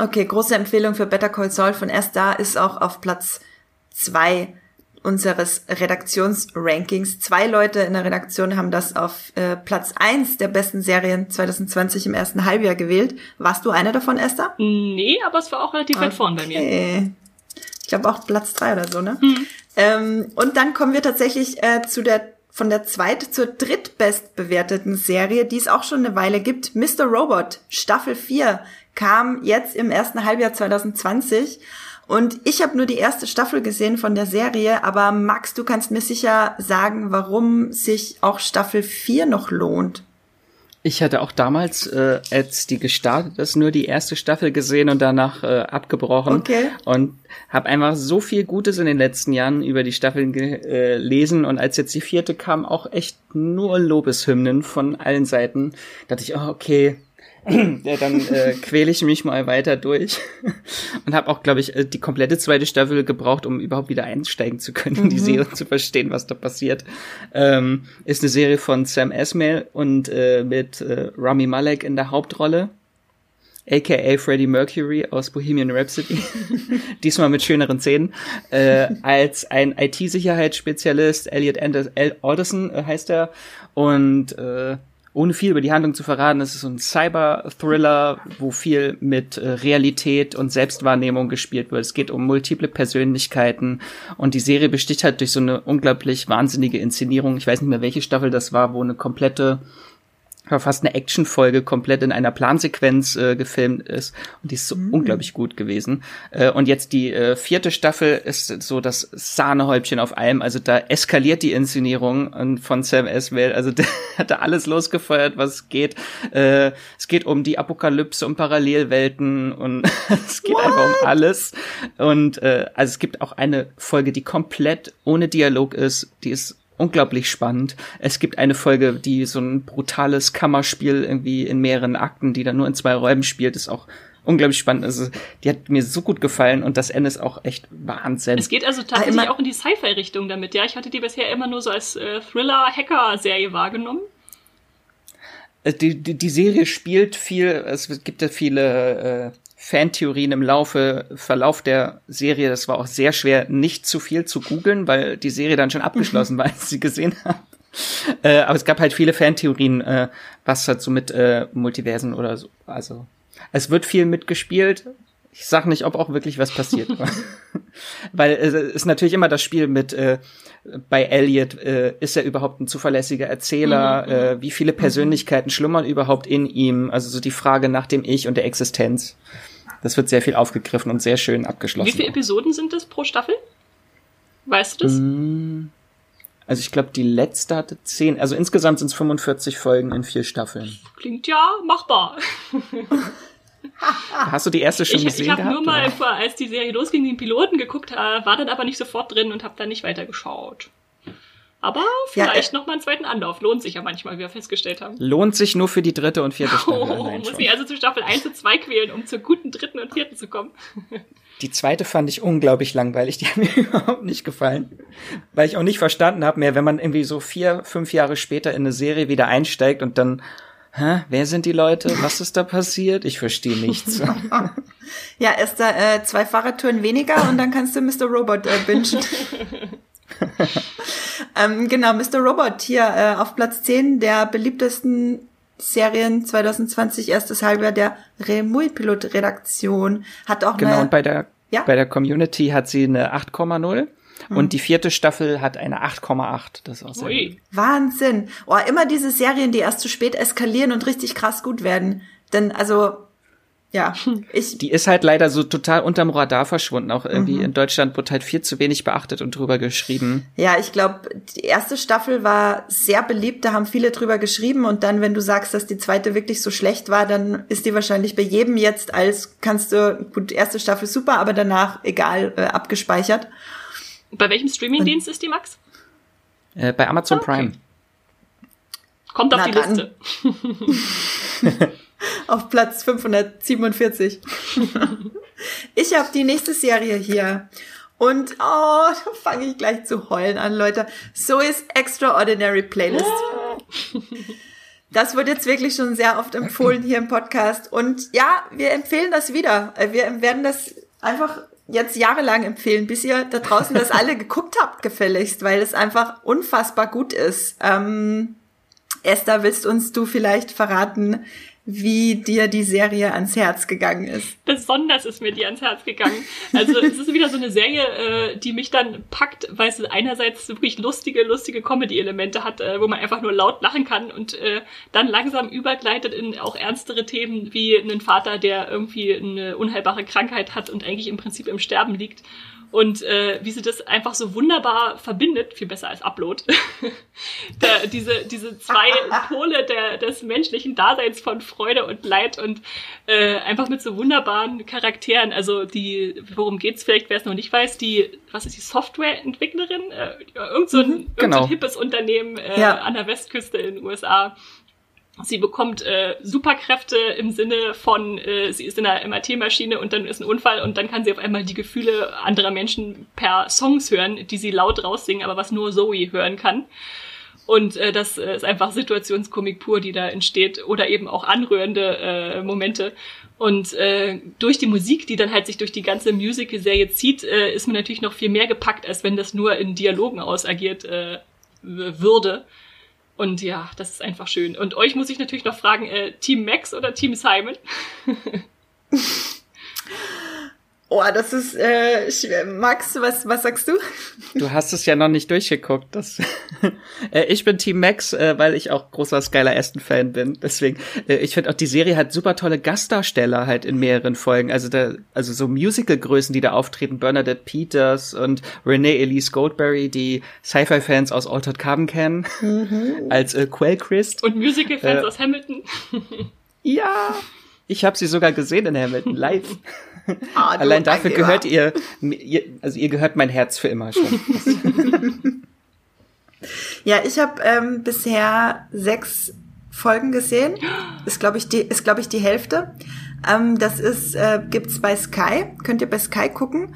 Okay, große Empfehlung für Better Call Saul von erst da ist auch auf Platz zwei unseres Redaktionsrankings. Zwei Leute in der Redaktion haben das auf äh, Platz eins der besten Serien 2020 im ersten Halbjahr gewählt. Warst du einer davon, Esther? Nee, aber es war auch relativ okay. weit vorn bei mir. Ich glaube auch Platz drei oder so, ne? Hm. Ähm, und dann kommen wir tatsächlich äh, zu der von der zweit zur drittbest bewerteten Serie, die es auch schon eine Weile gibt. Mr. Robot, Staffel 4, kam jetzt im ersten Halbjahr 2020 und ich habe nur die erste Staffel gesehen von der Serie, aber Max, du kannst mir sicher sagen, warum sich auch Staffel 4 noch lohnt. Ich hatte auch damals, äh, als die gestartet ist, nur die erste Staffel gesehen und danach äh, abgebrochen. Okay. Und habe einfach so viel Gutes in den letzten Jahren über die Staffeln gelesen. Und als jetzt die vierte kam, auch echt nur Lobeshymnen von allen Seiten. Da dachte ich, oh, okay, ja, dann äh, quäle ich mich mal weiter durch und habe auch, glaube ich, äh, die komplette zweite Staffel gebraucht, um überhaupt wieder einsteigen zu können, mhm. die Serie zu verstehen, was da passiert. Ähm, ist eine Serie von Sam Esmail und äh, mit äh, Rami Malek in der Hauptrolle aka Freddie Mercury aus Bohemian Rhapsody, diesmal mit schöneren Zähnen, äh, als ein IT-Sicherheitsspezialist, Elliot Alderson äh, heißt er, und äh, ohne viel über die Handlung zu verraten, es ist so ein Cyber-Thriller, wo viel mit äh, Realität und Selbstwahrnehmung gespielt wird. Es geht um multiple Persönlichkeiten und die Serie besticht halt durch so eine unglaublich wahnsinnige Inszenierung. Ich weiß nicht mehr, welche Staffel das war, wo eine komplette fast eine Actionfolge komplett in einer Plansequenz äh, gefilmt ist und die ist so mhm. unglaublich gut gewesen. Äh, und jetzt die äh, vierte Staffel ist so das Sahnehäubchen auf allem. Also da eskaliert die Inszenierung von Sam Esmail. Also der hat da alles losgefeuert, was geht. Äh, es geht um die Apokalypse, um Parallelwelten und es geht What? einfach um alles. Und äh, also es gibt auch eine Folge, die komplett ohne Dialog ist. Die ist unglaublich spannend. Es gibt eine Folge, die so ein brutales Kammerspiel irgendwie in mehreren Akten, die dann nur in zwei Räumen spielt, ist auch unglaublich spannend. Also die hat mir so gut gefallen und das Ende ist auch echt Wahnsinn. Es geht also tatsächlich auch in die Sci-Fi-Richtung damit. Ja, ich hatte die bisher immer nur so als äh, Thriller-Hacker-Serie wahrgenommen. Äh, die, die, die Serie spielt viel, es gibt ja viele äh, Fantheorien im Laufe, Verlauf der Serie. Das war auch sehr schwer, nicht zu viel zu googeln, weil die Serie dann schon abgeschlossen war, als sie gesehen habe. äh, aber es gab halt viele Fantheorien, äh, was halt so mit äh, Multiversen oder so. Also es wird viel mitgespielt. Ich sag nicht, ob auch wirklich was passiert. Weil äh, es ist natürlich immer das Spiel mit äh, bei Elliot, äh, ist er überhaupt ein zuverlässiger Erzähler? Mhm, äh, wie viele Persönlichkeiten schlummern überhaupt in ihm? Also so die Frage nach dem Ich und der Existenz. Das wird sehr viel aufgegriffen und sehr schön abgeschlossen. Wie viele Episoden sind das pro Staffel? Weißt du das? Mm, also ich glaube, die letzte hatte zehn. Also insgesamt sind es 45 Folgen in vier Staffeln. Klingt ja machbar. Hast du die erste schon ich, gesehen? Ich habe nur mal, vor, als die Serie losging, den Piloten geguckt, äh, war dann aber nicht sofort drin und habe dann nicht weitergeschaut. Aber vielleicht ja, äh, noch mal einen zweiten Anlauf. Lohnt sich ja manchmal, wie wir festgestellt haben. Lohnt sich nur für die dritte und vierte Staffel. Oh, muss ich also zu Staffel 1 und 2 quälen, um zur guten dritten und vierten zu kommen. Die zweite fand ich unglaublich langweilig. Die hat mir überhaupt nicht gefallen. Weil ich auch nicht verstanden habe mehr, wenn man irgendwie so vier, fünf Jahre später in eine Serie wieder einsteigt und dann Hä? Wer sind die Leute? Was ist da passiert? Ich verstehe nichts. ja, erst da äh, zwei Fahrradtouren weniger und dann kannst du Mr. Robot äh, bingen. ähm, genau, Mr. Robot hier äh, auf Platz 10 der beliebtesten Serien 2020, erstes Halbjahr der Remui-Pilot-Redaktion. Hat auch genau, eine, und bei der, ja? bei der Community hat sie eine 8,0. Mhm. Und die vierte Staffel hat eine 8,8. Das ist auch sehr Ui. Wahnsinn. Oh, immer diese Serien, die erst zu spät eskalieren und richtig krass gut werden. Denn, also, ja, ich. Die ist halt leider so total unterm Radar verschwunden. Auch irgendwie mhm. in Deutschland wird halt viel zu wenig beachtet und drüber geschrieben. Ja, ich glaube, die erste Staffel war sehr beliebt, da haben viele drüber geschrieben und dann, wenn du sagst, dass die zweite wirklich so schlecht war, dann ist die wahrscheinlich bei jedem jetzt als kannst du, gut, erste Staffel super, aber danach egal, äh, abgespeichert. Bei welchem Streamingdienst ist die, Max? Äh, bei Amazon okay. Prime. Kommt auf Na die dann. Liste. auf Platz 547. ich habe die nächste Serie hier. Und oh, da fange ich gleich zu heulen an, Leute. So ist Extraordinary Playlist. Das wird jetzt wirklich schon sehr oft empfohlen hier im Podcast. Und ja, wir empfehlen das wieder. Wir werden das einfach jetzt jahrelang empfehlen, bis ihr da draußen das alle geguckt habt, gefälligst, weil es einfach unfassbar gut ist. Ähm, Esther, willst uns du vielleicht verraten, wie dir die Serie ans Herz gegangen ist. Besonders ist mir die ans Herz gegangen. Also es ist wieder so eine Serie, äh, die mich dann packt, weil es einerseits wirklich lustige, lustige Comedy-Elemente hat, äh, wo man einfach nur laut lachen kann und äh, dann langsam übergleitet in auch ernstere Themen wie einen Vater, der irgendwie eine unheilbare Krankheit hat und eigentlich im Prinzip im Sterben liegt und äh, wie sie das einfach so wunderbar verbindet, viel besser als Upload. der, diese, diese zwei Pole der, des menschlichen Daseins von Freude und Leid und äh, einfach mit so wunderbaren Charakteren. Also die, worum geht's vielleicht, wer es noch nicht weiß, die, was ist die Softwareentwicklerin? Äh, irgend so ein, mhm, genau. irgend so ein genau. hippes Unternehmen äh, ja. an der Westküste in den USA Sie bekommt äh, Superkräfte im Sinne von, äh, sie ist in einer MRT-Maschine und dann ist ein Unfall und dann kann sie auf einmal die Gefühle anderer Menschen per Songs hören, die sie laut raussingen, aber was nur Zoe hören kann. Und äh, das äh, ist einfach Situationskomik pur, die da entsteht oder eben auch anrührende äh, Momente. Und äh, durch die Musik, die dann halt sich durch die ganze Musical-Serie zieht, äh, ist man natürlich noch viel mehr gepackt, als wenn das nur in Dialogen ausagiert äh, würde. Und ja, das ist einfach schön. Und euch muss ich natürlich noch fragen, äh, Team Max oder Team Simon? Oh, das ist äh, schwer. Max, was, was sagst du? Du hast es ja noch nicht durchgeguckt. Das äh, ich bin Team Max, äh, weil ich auch großer Skylar Aston-Fan bin. Deswegen, äh, ich finde auch, die Serie hat super tolle Gastdarsteller halt in mehreren Folgen. Also da, also so Musical-Größen, die da auftreten. Bernadette Peters und Renee Elise Goldberry, die Sci-Fi-Fans aus Altered Carbon kennen. Mhm. Als äh, Quell Christ. Und Musical-Fans äh, aus Hamilton. ja. Ich habe sie sogar gesehen in Hamilton live. Ah, Allein dafür gehört ihr, ihr, also ihr gehört mein Herz für immer schon. ja, ich habe ähm, bisher sechs Folgen gesehen. Ist glaube ich die, ist glaube ich die Hälfte. Ähm, das ist äh, gibt's bei Sky. Könnt ihr bei Sky gucken.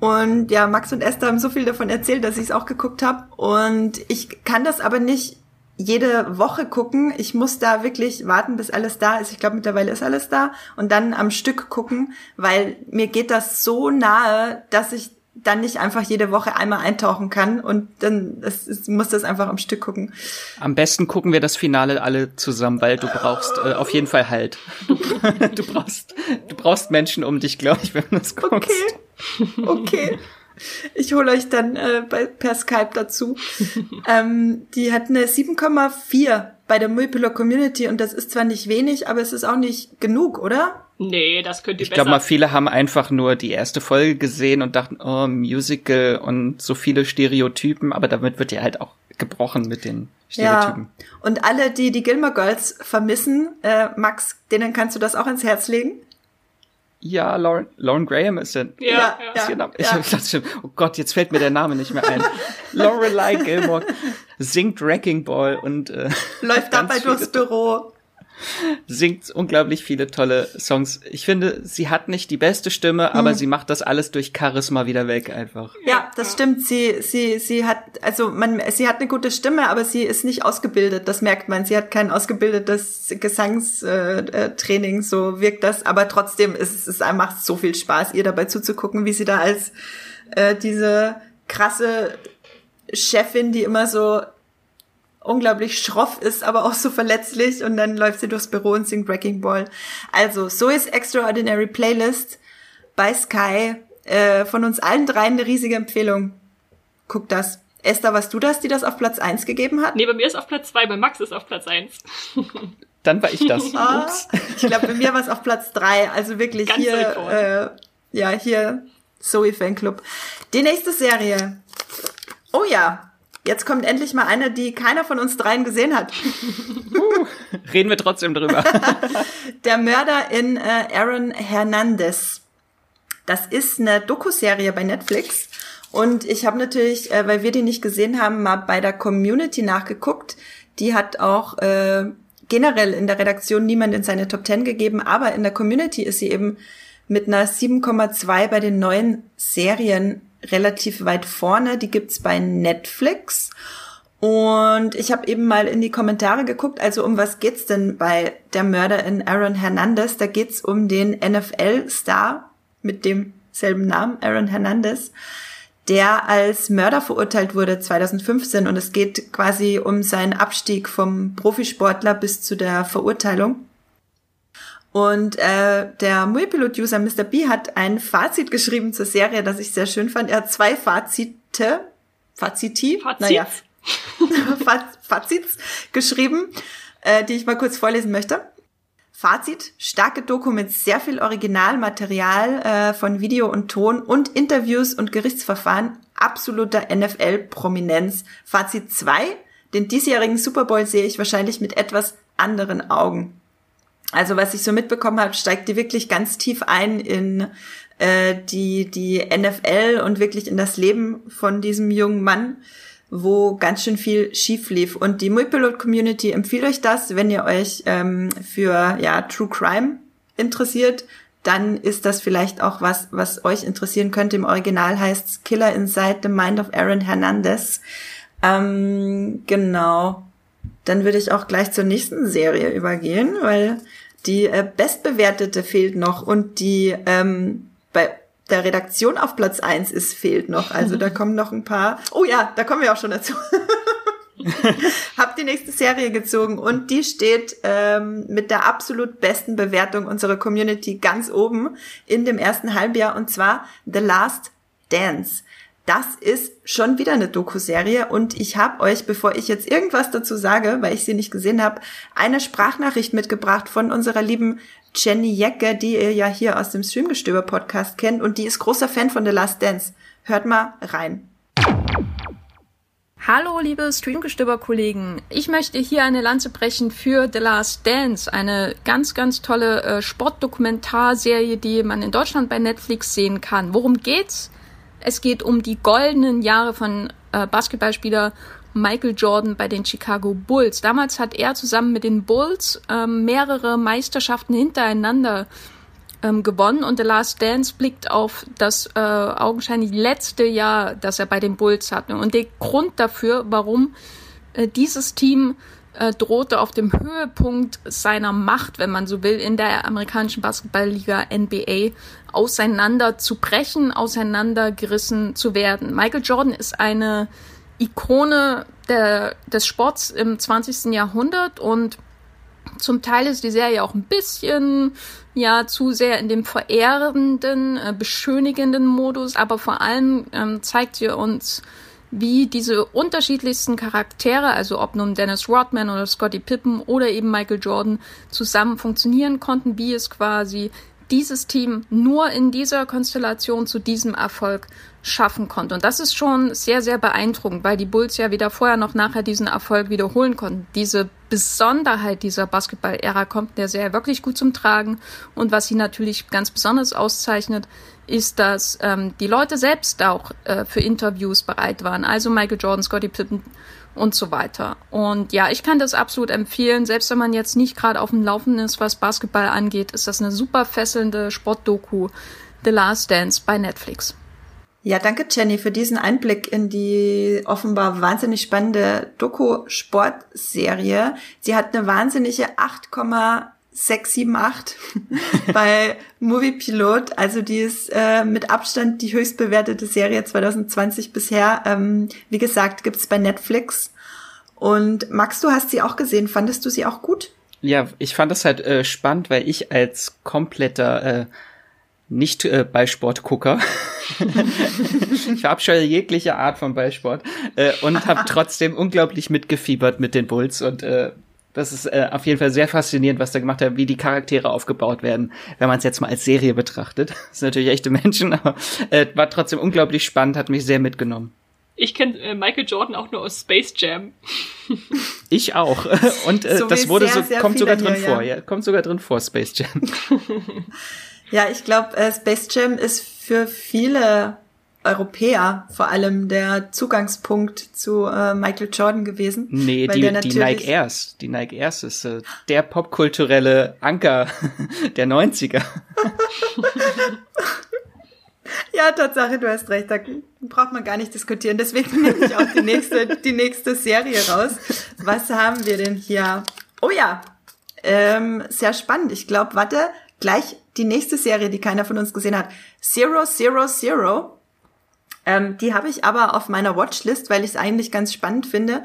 Und ja, Max und Esther haben so viel davon erzählt, dass ich es auch geguckt habe. Und ich kann das aber nicht jede Woche gucken. Ich muss da wirklich warten, bis alles da ist. Ich glaube, mittlerweile ist alles da. Und dann am Stück gucken, weil mir geht das so nahe, dass ich dann nicht einfach jede Woche einmal eintauchen kann und dann das ist, muss das einfach am Stück gucken. Am besten gucken wir das Finale alle zusammen, weil du brauchst äh, auf jeden Fall Halt. du brauchst du brauchst Menschen um dich, glaube ich, wenn du das guckst. Okay. Okay. Ich hole euch dann äh, bei, per Skype dazu. ähm, die hat eine 7,4 bei der Multiple Community und das ist zwar nicht wenig, aber es ist auch nicht genug, oder? Nee, das könnt ihr Ich glaube mal, viele haben einfach nur die erste Folge gesehen und dachten, oh, Musical und so viele Stereotypen, aber damit wird ja halt auch gebrochen mit den Stereotypen. Ja. Und alle, die die Gilmore Girls vermissen, äh, Max, denen kannst du das auch ins Herz legen? Ja, Lauren, Lauren Graham ist denn. Ja, ja, ja, Ich ja. dachte, oh Gott, jetzt fällt mir der Name nicht mehr ein. Lorelei Gilmore singt Wrecking Ball und äh, läuft dabei durchs Büro singt unglaublich viele tolle Songs. Ich finde, sie hat nicht die beste Stimme, aber sie macht das alles durch Charisma wieder weg einfach. Ja, das stimmt. Sie, sie, sie hat, also man, sie hat eine gute Stimme, aber sie ist nicht ausgebildet. Das merkt man. Sie hat kein ausgebildetes Gesangstraining. Äh, so wirkt das. Aber trotzdem ist es macht so viel Spaß, ihr dabei zuzugucken, wie sie da als äh, diese krasse Chefin, die immer so unglaublich schroff ist, aber auch so verletzlich und dann läuft sie durchs Büro und singt Wrecking Ball. Also, so ist Extraordinary Playlist bei Sky. Äh, von uns allen dreien eine riesige Empfehlung. Guck das. Esther, warst du das, die das auf Platz eins gegeben hat? Nee, bei mir ist auf Platz zwei, bei Max ist auf Platz eins. Dann war ich das. Ah, ich glaube, bei mir war es auf Platz drei. Also wirklich Ganz hier, äh, ja, hier Zoe Fanclub. Die nächste Serie. Oh ja, Jetzt kommt endlich mal eine, die keiner von uns dreien gesehen hat. Uh, reden wir trotzdem drüber. Der Mörder in äh, Aaron Hernandez. Das ist eine Dokuserie bei Netflix. Und ich habe natürlich, äh, weil wir die nicht gesehen haben, mal bei der Community nachgeguckt. Die hat auch äh, generell in der Redaktion niemand in seine Top 10 gegeben, aber in der Community ist sie eben mit einer 7,2 bei den neuen Serien relativ weit vorne. Die gibt's bei Netflix. Und ich habe eben mal in die Kommentare geguckt, also um was geht's denn bei der Mörder in Aaron Hernandez? Da geht's um den NFL-Star mit demselben Namen, Aaron Hernandez, der als Mörder verurteilt wurde 2015 und es geht quasi um seinen Abstieg vom Profisportler bis zu der Verurteilung. Und äh, der Muipilot-User Mr. B hat ein Fazit geschrieben zur Serie, das ich sehr schön fand. Er hat zwei Fazite, Faziti, Fazit? naja, Fazits geschrieben, äh, die ich mal kurz vorlesen möchte. Fazit, starke Doku mit sehr viel Originalmaterial äh, von Video und Ton und Interviews und Gerichtsverfahren, absoluter NFL-Prominenz. Fazit 2, den diesjährigen Super Bowl sehe ich wahrscheinlich mit etwas anderen Augen. Also was ich so mitbekommen habe, steigt die wirklich ganz tief ein in äh, die, die NFL und wirklich in das Leben von diesem jungen Mann, wo ganz schön viel schief lief. Und die Multipilot-Community empfiehlt euch das, wenn ihr euch ähm, für ja, True Crime interessiert, dann ist das vielleicht auch was, was euch interessieren könnte. Im Original heißt Killer Inside the Mind of Aaron Hernandez. Ähm, genau. Dann würde ich auch gleich zur nächsten Serie übergehen, weil die äh, bestbewertete fehlt noch und die ähm, bei der Redaktion auf Platz eins ist, fehlt noch. Also da kommen noch ein paar. Oh ja, da kommen wir auch schon dazu. Hab die nächste Serie gezogen und die steht ähm, mit der absolut besten Bewertung unserer Community ganz oben in dem ersten Halbjahr und zwar The Last Dance das ist schon wieder eine Doku-Serie und ich habe euch, bevor ich jetzt irgendwas dazu sage, weil ich sie nicht gesehen habe, eine Sprachnachricht mitgebracht von unserer lieben Jenny Jecke, die ihr ja hier aus dem Streamgestöber-Podcast kennt und die ist großer Fan von The Last Dance. Hört mal rein. Hallo, liebe Streamgestöber-Kollegen. Ich möchte hier eine Lanze brechen für The Last Dance, eine ganz, ganz tolle äh, Sportdokumentarserie, die man in Deutschland bei Netflix sehen kann. Worum geht's? Es geht um die goldenen Jahre von äh, Basketballspieler Michael Jordan bei den Chicago Bulls. Damals hat er zusammen mit den Bulls ähm, mehrere Meisterschaften hintereinander ähm, gewonnen und The Last Dance blickt auf das äh, augenscheinlich letzte Jahr, das er bei den Bulls hatte. Und der Grund dafür, warum äh, dieses Team äh, drohte auf dem Höhepunkt seiner Macht, wenn man so will, in der amerikanischen Basketballliga NBA auseinander zu brechen, auseinandergerissen zu werden. Michael Jordan ist eine Ikone der, des Sports im 20. Jahrhundert und zum Teil ist die Serie auch ein bisschen ja zu sehr in dem verehrenden, äh, beschönigenden Modus, aber vor allem ähm, zeigt sie uns, wie diese unterschiedlichsten Charaktere, also ob nun Dennis Rodman oder Scotty Pippen oder eben Michael Jordan, zusammen funktionieren konnten, wie es quasi dieses Team nur in dieser Konstellation zu diesem Erfolg schaffen konnte. Und das ist schon sehr, sehr beeindruckend, weil die Bulls ja weder vorher noch nachher diesen Erfolg wiederholen konnten. Diese Besonderheit dieser Basketball-Ära kommt der Serie wirklich gut zum Tragen. Und was sie natürlich ganz besonders auszeichnet, ist, dass ähm, die Leute selbst auch äh, für Interviews bereit waren. Also Michael Jordan, Scottie Pippen und so weiter. Und ja, ich kann das absolut empfehlen. Selbst wenn man jetzt nicht gerade auf dem Laufenden ist, was Basketball angeht, ist das eine super fesselnde Sportdoku. The Last Dance bei Netflix. Ja, danke Jenny für diesen Einblick in die offenbar wahnsinnig spannende Doku-Sportserie. Sie hat eine wahnsinnige 8,678 bei Movie Pilot. Also die ist äh, mit Abstand die höchst bewertete Serie 2020 bisher. Ähm, wie gesagt, gibt's bei Netflix. Und Max, du hast sie auch gesehen. Fandest du sie auch gut? Ja, ich fand das halt äh, spannend, weil ich als kompletter äh, nicht äh, Ballsportgucker. ich verabscheue jegliche Art von Ballsport äh, und habe trotzdem unglaublich mitgefiebert mit den Bulls und äh, das ist äh, auf jeden Fall sehr faszinierend, was da gemacht hat, wie die Charaktere aufgebaut werden, wenn man es jetzt mal als Serie betrachtet. Das sind natürlich echte Menschen, aber äh, war trotzdem unglaublich spannend, hat mich sehr mitgenommen. Ich kenne äh, Michael Jordan auch nur aus Space Jam. ich auch. Und äh, so das wurde sehr, so, kommt sogar drin hier, vor, ja. ja. Kommt sogar drin vor, Space Jam. Ja, ich glaube, äh, Space Jam ist für viele Europäer vor allem der Zugangspunkt zu äh, Michael Jordan gewesen. Nee, die, die Nike Airs. Die Nike Airs ist äh, der popkulturelle Anker der 90er. ja, Tatsache, du hast recht. Da braucht man gar nicht diskutieren. Deswegen nehme ich auch die nächste, die nächste Serie raus. Was haben wir denn hier? Oh ja, ähm, sehr spannend. Ich glaube, warte, gleich die nächste Serie, die keiner von uns gesehen hat, Zero Zero Zero. Ähm, die habe ich aber auf meiner Watchlist, weil ich es eigentlich ganz spannend finde.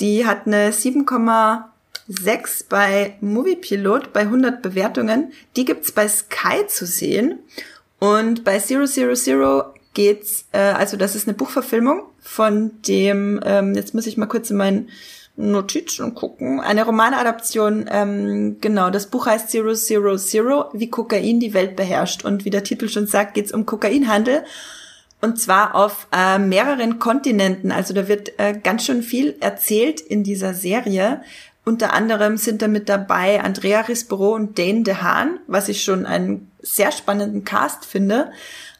Die hat eine 7,6 bei Moviepilot bei 100 Bewertungen. Die gibt's bei Sky zu sehen. Und bei Zero Zero Zero geht's, äh, also das ist eine Buchverfilmung von dem, ähm, jetzt muss ich mal kurz in meinen Notizen gucken. Eine Romanadaption, ähm, genau. Das Buch heißt Zero Zero Zero, wie Kokain die Welt beherrscht. Und wie der Titel schon sagt, geht es um Kokainhandel. Und zwar auf äh, mehreren Kontinenten. Also da wird äh, ganz schön viel erzählt in dieser Serie. Unter anderem sind da mit dabei Andrea Risborough und Dane DeHaan, was ich schon einen sehr spannenden Cast finde.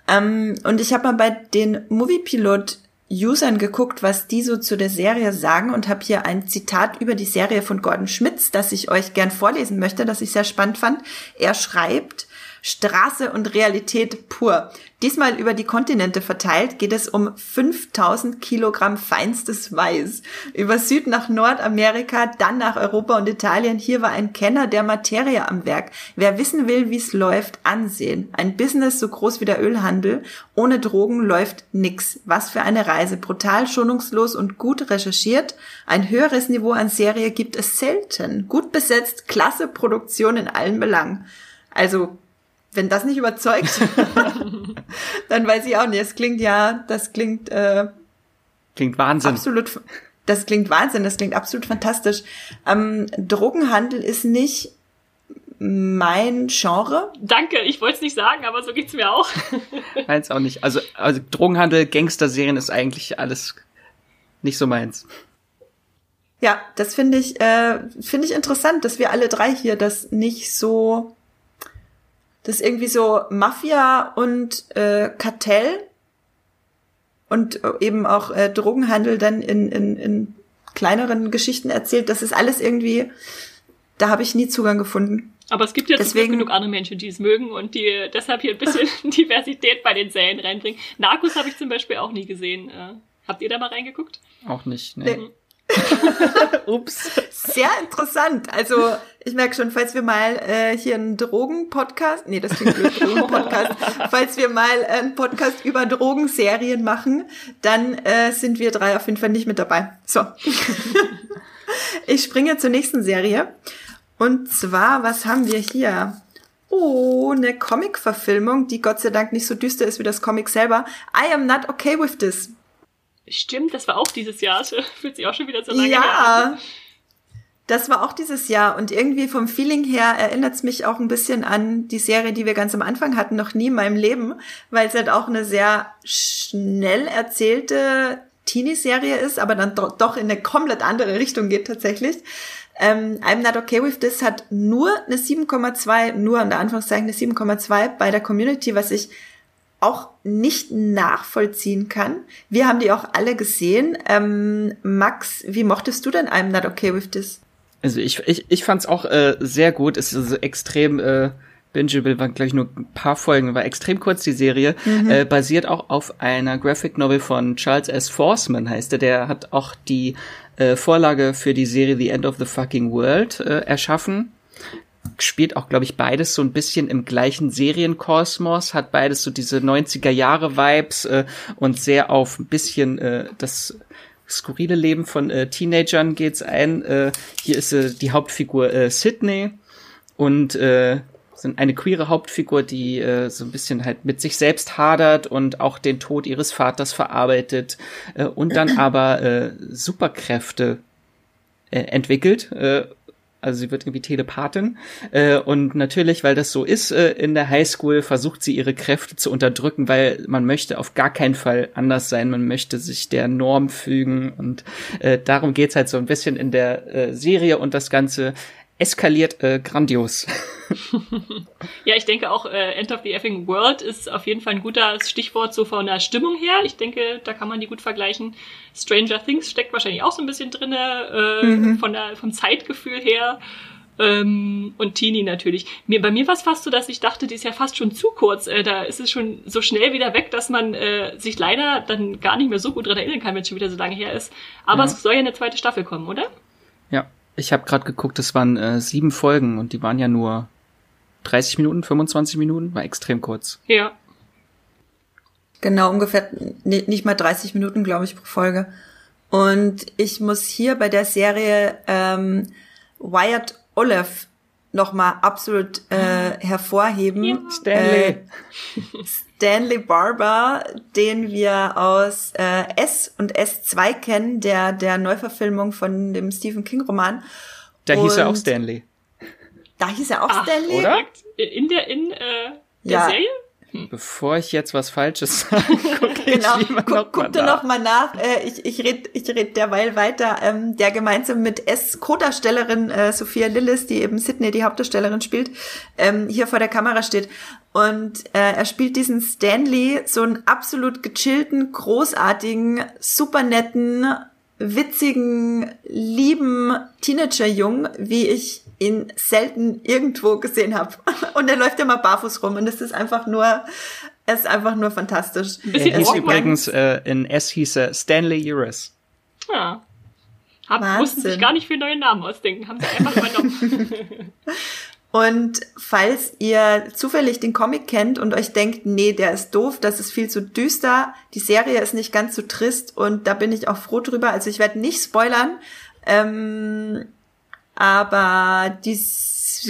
Ähm, und ich habe mal bei den Moviepilot Usern geguckt, was die so zu der Serie sagen und habe hier ein Zitat über die Serie von Gordon Schmitz, das ich euch gern vorlesen möchte, das ich sehr spannend fand. Er schreibt, Straße und Realität pur. Diesmal über die Kontinente verteilt geht es um 5000 Kilogramm feinstes Weiß. Über Süd nach Nordamerika, dann nach Europa und Italien. Hier war ein Kenner der Materie am Werk. Wer wissen will, wie es läuft, ansehen. Ein Business so groß wie der Ölhandel. Ohne Drogen läuft nix. Was für eine Reise. Brutal, schonungslos und gut recherchiert. Ein höheres Niveau an Serie gibt es selten. Gut besetzt, klasse Produktion in allen Belangen. Also wenn das nicht überzeugt, dann weiß ich auch nicht. Es klingt ja, das klingt äh, klingt Wahnsinn. Absolut, das klingt Wahnsinn. Das klingt absolut fantastisch. Ähm, Drogenhandel ist nicht mein Genre. Danke, ich wollte es nicht sagen, aber so geht's mir auch. meins auch nicht. Also, also Drogenhandel, Gangster-Serien ist eigentlich alles nicht so meins. Ja, das finde ich, äh, finde ich interessant, dass wir alle drei hier das nicht so das irgendwie so Mafia und äh, Kartell und eben auch äh, Drogenhandel dann in, in, in kleineren Geschichten erzählt. Das ist alles irgendwie, da habe ich nie Zugang gefunden. Aber es gibt ja Deswegen, genug andere Menschen, die es mögen und die deshalb hier ein bisschen Diversität bei den Serien reinbringen. Narcos habe ich zum Beispiel auch nie gesehen. Äh, habt ihr da mal reingeguckt? Auch nicht, ne. Nee. Ups. sehr interessant. Also ich merke schon, falls wir mal äh, hier einen Drogen-Podcast, nee, das klingt blöd, Drogen-Podcast, falls wir mal einen Podcast über Drogenserien machen, dann äh, sind wir drei auf jeden Fall nicht mit dabei. So. ich springe zur nächsten Serie. Und zwar, was haben wir hier? Oh, eine Comic-Verfilmung, die Gott sei Dank nicht so düster ist wie das Comic selber. I am not okay with this. Stimmt, das war auch dieses Jahr. Fühlt sich auch schon wieder so lange ja, her. Das war auch dieses Jahr und irgendwie vom Feeling her erinnert es mich auch ein bisschen an die Serie, die wir ganz am Anfang hatten, noch nie in meinem Leben, weil es halt auch eine sehr schnell erzählte Teenie-Serie ist, aber dann doch, doch in eine komplett andere Richtung geht tatsächlich. Ähm, I'm Not Okay With This hat nur eine 7,2, nur an der Anfangszeichen eine 7,2 bei der Community, was ich auch nicht nachvollziehen kann. Wir haben die auch alle gesehen. Ähm, Max, wie mochtest du denn I'm Not Okay With This? Also ich, ich, ich fand es auch äh, sehr gut. Es ist also extrem äh, bingeable, waren glaube ich nur ein paar Folgen, war extrem kurz die Serie. Mhm. Äh, basiert auch auf einer Graphic Novel von Charles S. Forceman, heißt er. Der hat auch die äh, Vorlage für die Serie The End of the Fucking World äh, erschaffen spielt auch, glaube ich, beides so ein bisschen im gleichen Serienkosmos, hat beides so diese 90er Jahre Vibes äh, und sehr auf ein bisschen äh, das skurrile Leben von äh, Teenagern geht's ein. Äh, hier ist äh, die Hauptfigur äh, Sydney und äh, sind eine queere Hauptfigur, die äh, so ein bisschen halt mit sich selbst hadert und auch den Tod ihres Vaters verarbeitet äh, und dann aber äh, Superkräfte äh, entwickelt äh, also sie wird irgendwie Telepathin. Äh, und natürlich, weil das so ist äh, in der Highschool, versucht sie ihre Kräfte zu unterdrücken, weil man möchte auf gar keinen Fall anders sein. Man möchte sich der Norm fügen. Und äh, darum geht's halt so ein bisschen in der äh, Serie und das Ganze eskaliert äh, grandios. ja, ich denke auch äh, End of the Effing World ist auf jeden Fall ein guter Stichwort so von der Stimmung her. Ich denke, da kann man die gut vergleichen. Stranger Things steckt wahrscheinlich auch so ein bisschen drinne äh, mhm. von der vom Zeitgefühl her. Ähm, und Teenie natürlich. Mir, bei mir war es fast so, dass ich dachte, die ist ja fast schon zu kurz. Äh, da ist es schon so schnell wieder weg, dass man äh, sich leider dann gar nicht mehr so gut dran erinnern kann, wenn es schon wieder so lange her ist. Aber ja. es soll ja eine zweite Staffel kommen, oder? Ja, ich habe gerade geguckt, es waren äh, sieben Folgen und die waren ja nur 30 Minuten, 25 Minuten, war extrem kurz. Ja. Genau, ungefähr nicht mal 30 Minuten, glaube ich, pro Folge. Und ich muss hier bei der Serie ähm, Wyatt Olive nochmal absolut äh, hervorheben. Ja. Stanley. Äh, Stanley Barber, den wir aus äh, S und S2 kennen, der der Neuverfilmung von dem Stephen King Roman. Da und hieß er auch Stanley. Da hieß er auch Ach, Stanley, oder? In der in äh, der ja. Serie? Hm. Bevor ich jetzt was Falsches sage, guck genau, guck, noch guck du noch mal nach. Äh, ich ich red ich red derweil weiter. Ähm, der gemeinsam mit S Co-Darstellerin äh, Sophia Lillis, die eben Sydney die Hauptdarstellerin spielt, ähm, hier vor der Kamera steht und äh, er spielt diesen Stanley, so einen absolut gechillten, großartigen, super netten, witzigen, lieben Teenager-Jung, wie ich ihn selten irgendwo gesehen habe. Und er läuft immer barfuß rum und es ist einfach nur, es ist einfach nur fantastisch. Er hieß übrigens, äh, in S hieß er Stanley Uris. Ja. Hab, mussten sich gar nicht für neue Namen ausdenken, haben sie einfach übernommen. Und falls ihr zufällig den Comic kennt und euch denkt, nee, der ist doof, das ist viel zu düster, die Serie ist nicht ganz so trist und da bin ich auch froh drüber. Also ich werde nicht spoilern, ähm, aber die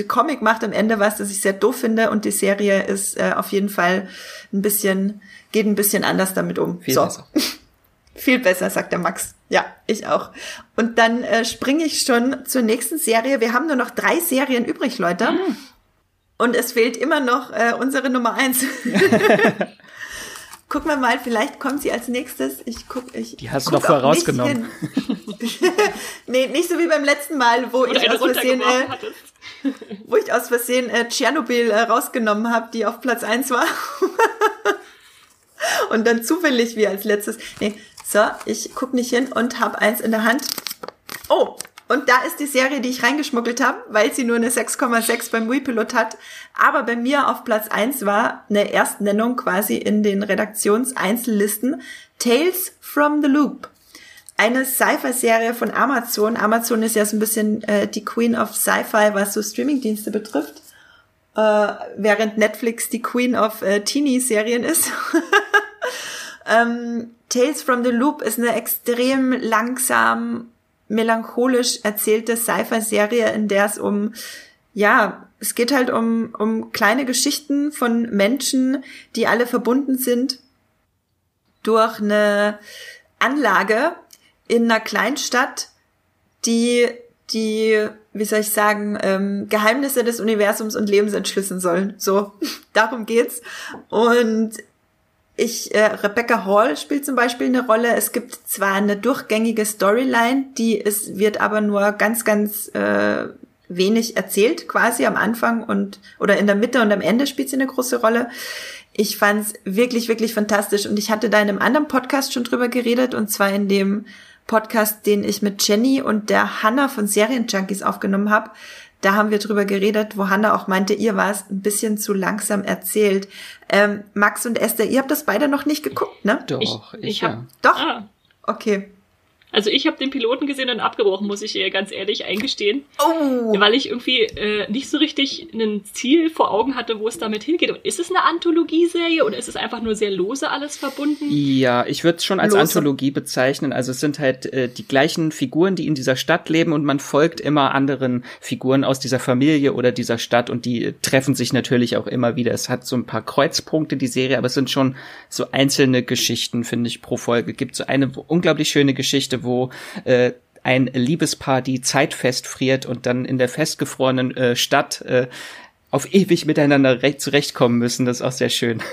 Comic macht am Ende was, das ich sehr doof finde und die Serie ist äh, auf jeden Fall ein bisschen, geht ein bisschen anders damit um. Viel so. besser. Viel besser, sagt der Max. Ja, ich auch. Und dann äh, springe ich schon zur nächsten Serie. Wir haben nur noch drei Serien übrig, Leute. Mhm. Und es fehlt immer noch äh, unsere Nummer eins. Gucken wir mal, vielleicht kommt sie als nächstes. Ich guck, ich. Die hast du doch vorher rausgenommen. nee, nicht so wie beim letzten Mal, wo Oder ich aus Versehen, äh, wo ich aus Versehen äh, Tschernobyl äh, rausgenommen habe, die auf Platz eins war. Und dann zufällig wie als letztes. Nee, so, ich guck nicht hin und habe eins in der Hand. Oh, und da ist die Serie, die ich reingeschmuggelt habe, weil sie nur eine 6,6 beim Wii-Pilot hat. Aber bei mir auf Platz 1 war eine Erstnennung quasi in den Redaktionseinzellisten Tales from the Loop. eine Sci-Fi-Serie von Amazon. Amazon ist ja so ein bisschen äh, die Queen of Sci-Fi, was so Streamingdienste betrifft. Äh, während Netflix die Queen of äh, Teenie-Serien ist. ähm, Tales from the Loop ist eine extrem langsam, melancholisch erzählte Sci-Fi-Serie, in der es um, ja, es geht halt um, um kleine Geschichten von Menschen, die alle verbunden sind durch eine Anlage in einer Kleinstadt, die die, wie soll ich sagen, ähm, Geheimnisse des Universums und Lebens entschlüsseln sollen. So, darum geht's. Und ich, äh, Rebecca Hall spielt zum Beispiel eine Rolle. Es gibt zwar eine durchgängige Storyline, die ist, wird aber nur ganz, ganz äh, wenig erzählt, quasi am Anfang und oder in der Mitte und am Ende spielt sie eine große Rolle. Ich fand's wirklich, wirklich fantastisch und ich hatte da in einem anderen Podcast schon drüber geredet und zwar in dem Podcast, den ich mit Jenny und der Hanna von Serienjunkies aufgenommen habe. Da haben wir drüber geredet, wo Hanna auch meinte, ihr war es ein bisschen zu langsam erzählt. Ähm, Max und Esther, ihr habt das beide noch nicht geguckt, ne? Doch, ich, ich, ich ja. hab, Doch? Ah. Okay. Also ich habe den Piloten gesehen und abgebrochen, muss ich ihr ganz ehrlich eingestehen. Oh. Weil ich irgendwie äh, nicht so richtig ein Ziel vor Augen hatte, wo es damit hingeht. Und ist es eine Anthologieserie oder ist es einfach nur sehr lose alles verbunden? Ja, ich würde es schon als Lose. Anthologie bezeichnen. Also es sind halt äh, die gleichen Figuren, die in dieser Stadt leben und man folgt immer anderen Figuren aus dieser Familie oder dieser Stadt und die äh, treffen sich natürlich auch immer wieder. Es hat so ein paar Kreuzpunkte, die Serie, aber es sind schon so einzelne Geschichten, finde ich, pro Folge. Gibt so eine unglaublich schöne Geschichte, wo äh, ein Liebespaar die Zeit festfriert und dann in der festgefrorenen äh, Stadt äh, auf ewig miteinander recht zurechtkommen müssen. Das ist auch sehr schön.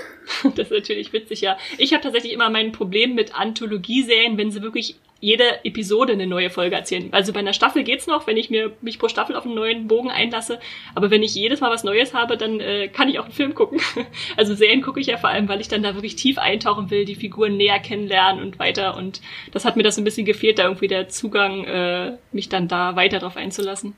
Das ist natürlich witzig, ja. Ich habe tatsächlich immer mein Problem mit Anthologieserien, wenn sie wirklich jede Episode eine neue Folge erzählen. Also bei einer Staffel geht's noch, wenn ich mir mich pro Staffel auf einen neuen Bogen einlasse. Aber wenn ich jedes Mal was Neues habe, dann äh, kann ich auch einen Film gucken. Also Serien gucke ich ja vor allem, weil ich dann da wirklich tief eintauchen will, die Figuren näher kennenlernen und weiter. Und das hat mir das ein bisschen gefehlt, da irgendwie der Zugang, äh, mich dann da weiter drauf einzulassen.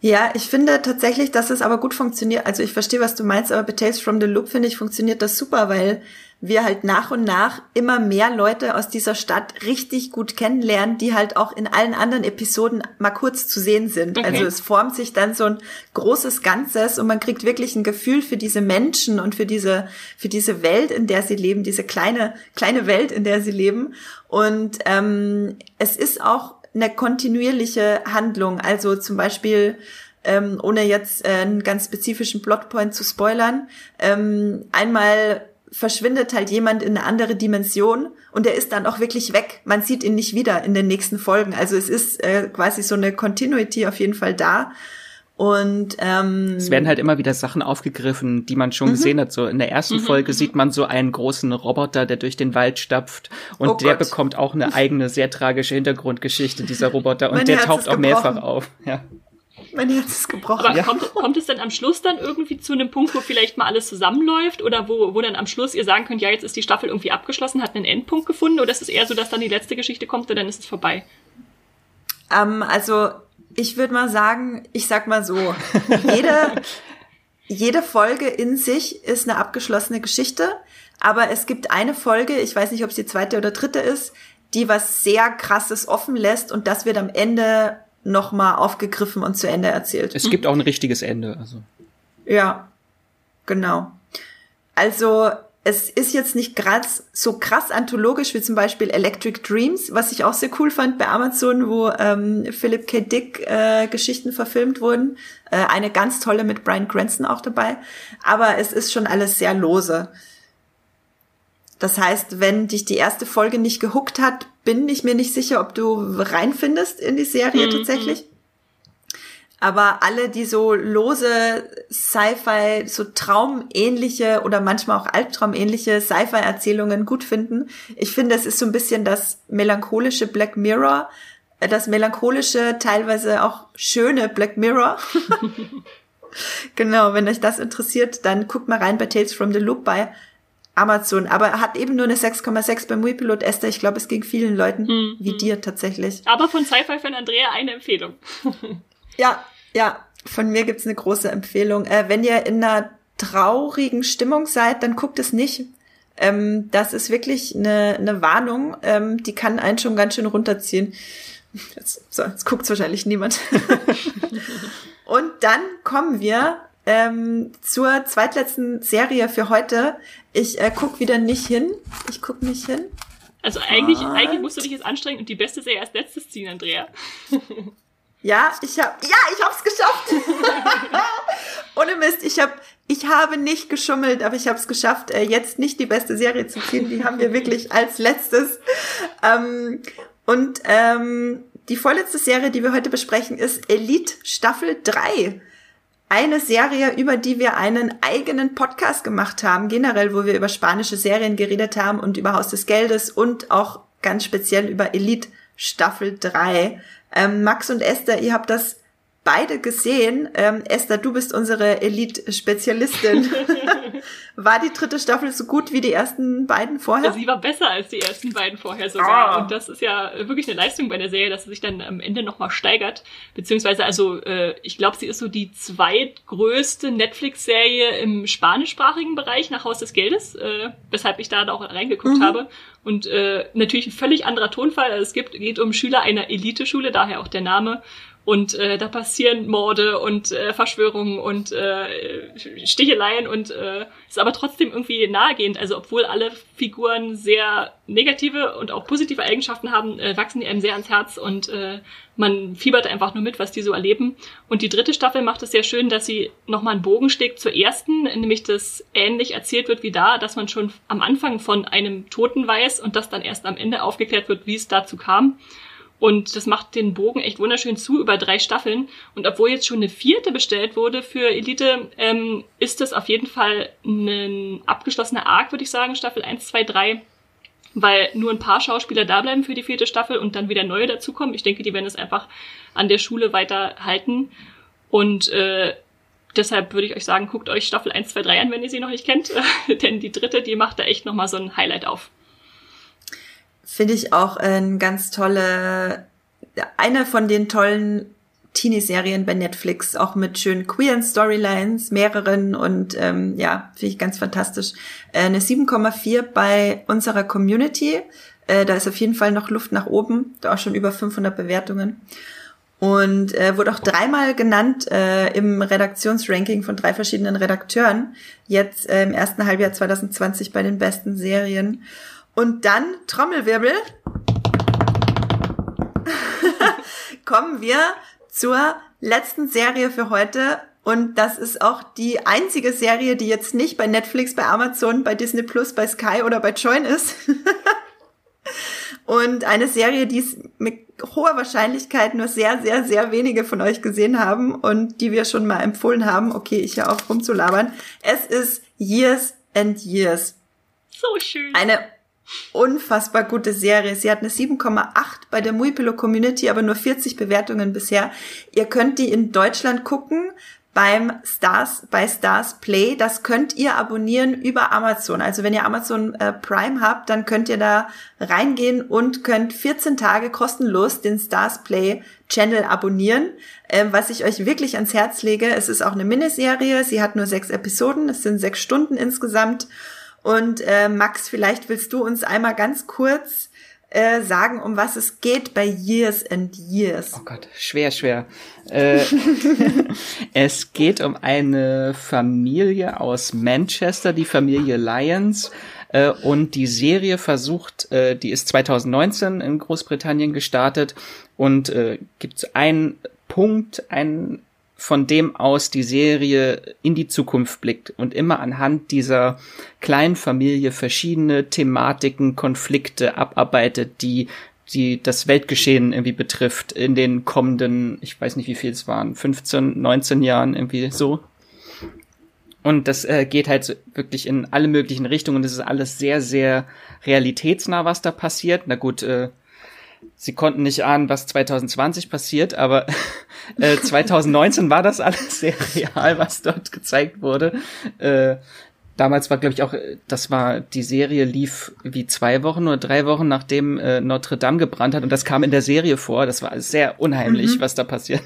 Ja, ich finde tatsächlich, dass es aber gut funktioniert. Also ich verstehe, was du meinst, aber bei Tales from the Loop finde ich, funktioniert das super, weil wir halt nach und nach immer mehr Leute aus dieser Stadt richtig gut kennenlernen, die halt auch in allen anderen Episoden mal kurz zu sehen sind. Okay. Also es formt sich dann so ein großes Ganzes und man kriegt wirklich ein Gefühl für diese Menschen und für diese, für diese Welt, in der sie leben, diese kleine, kleine Welt, in der sie leben. Und ähm, es ist auch eine kontinuierliche Handlung. Also zum Beispiel, ähm, ohne jetzt äh, einen ganz spezifischen Plotpoint zu spoilern, ähm, einmal verschwindet halt jemand in eine andere Dimension und der ist dann auch wirklich weg. Man sieht ihn nicht wieder in den nächsten Folgen. Also es ist äh, quasi so eine Continuity auf jeden Fall da. Und ähm, Es werden halt immer wieder Sachen aufgegriffen, die man schon gesehen hat. So in der ersten Folge sieht man so einen großen Roboter, der durch den Wald stapft und Oh der Gott. bekommt auch eine eigene sehr tragische Hintergrundgeschichte dieser Roboter und Mein der Herz taucht auch mehrfach gebrochen. auf. Ja. mein Herz ist gebrochen. Aber kommt, kommt es dann am Schluss dann irgendwie zu einem Punkt, wo vielleicht mal alles zusammenläuft oder wo, wo dann am Schluss ihr sagen könnt, ja, jetzt ist die Staffel irgendwie abgeschlossen, hat einen Endpunkt gefunden oder ist es eher so, dass dann die letzte Geschichte kommt und dann ist es vorbei? Ähm, also ich würde mal sagen, ich sag mal so, jede, jede Folge in sich ist eine abgeschlossene Geschichte, aber es gibt eine Folge, ich weiß nicht, ob es die zweite oder dritte ist, die was sehr krasses offen lässt und das wird am Ende nochmal aufgegriffen und zu Ende erzählt. Es gibt auch ein richtiges Ende. Also Ja, genau. Also es ist jetzt nicht krass, so krass anthologisch wie zum Beispiel Electric Dreams, was ich auch sehr cool fand bei Amazon, wo ähm, Philip K. Dick äh, Geschichten verfilmt wurden. Äh, eine ganz tolle mit Brian Cranston auch dabei. Aber es ist schon alles sehr lose. Das heißt, wenn dich die erste Folge nicht gehuckt hat, bin ich mir nicht sicher, ob du reinfindest in die Serie Mhm. tatsächlich. Aber alle, die so lose Sci-Fi, so traumähnliche oder manchmal auch albtraumähnliche Sci-Fi-Erzählungen gut finden, ich finde, es ist so ein bisschen das melancholische Black Mirror, äh, das melancholische, teilweise auch schöne Black Mirror. genau, wenn euch das interessiert, dann guckt mal rein bei Tales from the Loop bei Amazon. Aber hat eben nur eine 6,6 beim Wii-Pilot Esther. Ich glaube, es ging vielen Leuten Mhm. wie dir tatsächlich. Aber von Sci-Fi-Fan Andrea eine Empfehlung. Ja, ja, von mir gibt's eine große Empfehlung. Äh, wenn ihr in einer traurigen Stimmung seid, dann guckt es nicht. Ähm, das ist wirklich eine, eine Warnung, ähm, die kann einen schon ganz schön runterziehen. Jetzt, so, jetzt guckt's wahrscheinlich niemand. Und dann kommen wir ähm, zur zweitletzten Serie für heute. Ich äh, guck wieder nicht hin. Ich guck nicht hin. Also eigentlich, und? eigentlich musst du dich jetzt anstrengen und die beste Serie als letztes ziehen, Andrea. Ja, ich hab, ja, ich hab's geschafft. Ohne Mist, ich hab, ich habe nicht geschummelt, aber ich habe es geschafft, äh, jetzt nicht die beste Serie zu ziehen. Die haben wir wirklich als letztes. Ähm, und ähm, die vorletzte Serie, die wir heute besprechen, ist Elite Staffel 3. Eine Serie, über die wir einen eigenen Podcast gemacht haben, generell, wo wir über spanische Serien geredet haben und über Haus des Geldes und auch ganz speziell über Elite Staffel 3. Ähm, Max und Esther, ihr habt das beide gesehen. Ähm, Esther, du bist unsere Elite-Spezialistin. war die dritte Staffel so gut wie die ersten beiden vorher? Sie war besser als die ersten beiden vorher sogar. Ah. Und das ist ja wirklich eine Leistung bei der Serie, dass sie sich dann am Ende nochmal steigert. Beziehungsweise, also äh, ich glaube, sie ist so die zweitgrößte Netflix-Serie im spanischsprachigen Bereich nach Haus des Geldes, äh, weshalb ich da auch reingeguckt mhm. habe. Und äh, natürlich ein völlig anderer Tonfall. Also es gibt, geht um Schüler einer Eliteschule, daher auch der Name. Und äh, da passieren Morde und äh, Verschwörungen und äh, Sticheleien und äh, ist aber trotzdem irgendwie nahegehend. Also obwohl alle Figuren sehr negative und auch positive Eigenschaften haben, äh, wachsen die einem sehr ans Herz und äh, man fiebert einfach nur mit, was die so erleben. Und die dritte Staffel macht es sehr schön, dass sie nochmal einen Bogen schlägt zur ersten, nämlich dass ähnlich erzählt wird wie da, dass man schon am Anfang von einem Toten weiß und das dann erst am Ende aufgeklärt wird, wie es dazu kam. Und das macht den Bogen echt wunderschön zu über drei Staffeln. Und obwohl jetzt schon eine vierte bestellt wurde für Elite, ähm, ist das auf jeden Fall ein abgeschlossener Arc, würde ich sagen, Staffel 1, 2, 3. Weil nur ein paar Schauspieler da bleiben für die vierte Staffel und dann wieder neue dazukommen. Ich denke, die werden es einfach an der Schule weiter halten. Und äh, deshalb würde ich euch sagen, guckt euch Staffel 1, 2, 3 an, wenn ihr sie noch nicht kennt. Denn die dritte, die macht da echt nochmal so ein Highlight auf finde ich auch ein ganz tolle, eine von den tollen Teenie-Serien bei Netflix, auch mit schönen queeren Storylines, mehreren und ähm, ja, finde ich ganz fantastisch. Äh, eine 7,4 bei unserer Community. Äh, da ist auf jeden Fall noch Luft nach oben, da auch schon über 500 Bewertungen. Und äh, wurde auch dreimal genannt äh, im Redaktionsranking von drei verschiedenen Redakteuren, jetzt äh, im ersten Halbjahr 2020 bei den besten Serien. Und dann, Trommelwirbel, kommen wir zur letzten Serie für heute. Und das ist auch die einzige Serie, die jetzt nicht bei Netflix, bei Amazon, bei Disney Plus, bei Sky oder bei Join ist. Und eine Serie, die es mit hoher Wahrscheinlichkeit nur sehr, sehr, sehr wenige von euch gesehen haben und die wir schon mal empfohlen haben. Okay, ich höre auf rumzulabern. Es ist Years and Years. So schön. Eine unfassbar gute Serie. Sie hat eine 7,8 bei der Muipilo Community, aber nur 40 Bewertungen bisher. Ihr könnt die in Deutschland gucken beim Stars, bei Stars Play. Das könnt ihr abonnieren über Amazon. Also wenn ihr Amazon äh, Prime habt, dann könnt ihr da reingehen und könnt 14 Tage kostenlos den Stars Play Channel abonnieren, äh, was ich euch wirklich ans Herz lege. Es ist auch eine Miniserie. Sie hat nur sechs Episoden. Es sind sechs Stunden insgesamt. Und äh, Max, vielleicht willst du uns einmal ganz kurz äh, sagen, um was es geht bei Years and Years. Oh Gott, schwer, schwer. Äh, es geht um eine Familie aus Manchester, die Familie Lyons. Äh, und die Serie versucht, äh, die ist 2019 in Großbritannien gestartet und äh, gibt einen Punkt, einen von dem aus die Serie in die Zukunft blickt und immer anhand dieser kleinen Familie verschiedene Thematiken, Konflikte abarbeitet, die die das Weltgeschehen irgendwie betrifft in den kommenden, ich weiß nicht wie viel es waren, 15, 19 Jahren irgendwie so. Und das äh, geht halt so wirklich in alle möglichen Richtungen. Das ist alles sehr, sehr realitätsnah, was da passiert. Na gut, äh, sie konnten nicht ahnen, was 2020 passiert, aber äh, 2019 war das alles sehr real, was dort gezeigt wurde. Äh, damals war, glaube ich, auch, das war, die Serie lief wie zwei Wochen oder drei Wochen, nachdem äh, Notre Dame gebrannt hat und das kam in der Serie vor. Das war sehr unheimlich, mhm. was da passiert.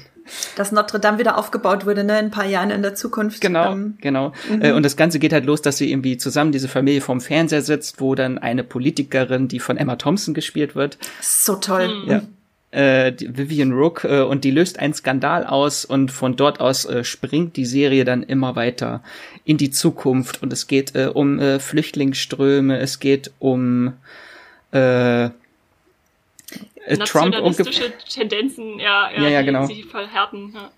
Dass Notre Dame wieder aufgebaut wurde, ne, in ein paar Jahren in der Zukunft. Genau, ähm, genau. Mhm. Und das Ganze geht halt los, dass sie irgendwie zusammen diese Familie vorm Fernseher sitzt, wo dann eine Politikerin, die von Emma Thompson gespielt wird. So toll. Mhm. Ja. Äh, Vivian Rook äh, und die löst einen Skandal aus und von dort aus äh, springt die Serie dann immer weiter in die Zukunft und es geht äh, um äh, Flüchtlingsströme, es geht um äh, äh, Trump nationalistische Tendenzen, ja, ja, ja, ja genau. sich verhärten. Ja.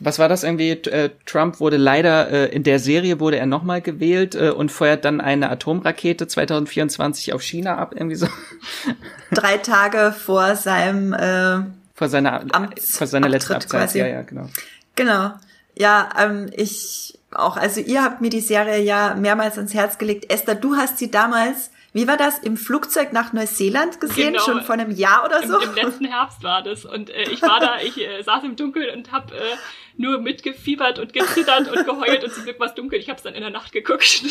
Was war das irgendwie? Äh, Trump wurde leider äh, in der Serie wurde er nochmal gewählt äh, und feuert dann eine Atomrakete 2024 auf China ab, irgendwie so. Drei Tage vor seinem äh, vor seiner Amts vor seiner letzten Abzeit. Quasi. Ja, ja, genau. Genau. Ja, ähm, ich auch. Also ihr habt mir die Serie ja mehrmals ans Herz gelegt. Esther, du hast sie damals wie war das, im Flugzeug nach Neuseeland gesehen, genau. schon vor einem Jahr oder so? Im, Im, letzten Herbst war das. Und äh, ich war da, ich äh, saß im Dunkeln und habe äh, nur mitgefiebert und gezittert und geheult und zum Glück war es dunkel. Ich habe es dann in der Nacht geguckt.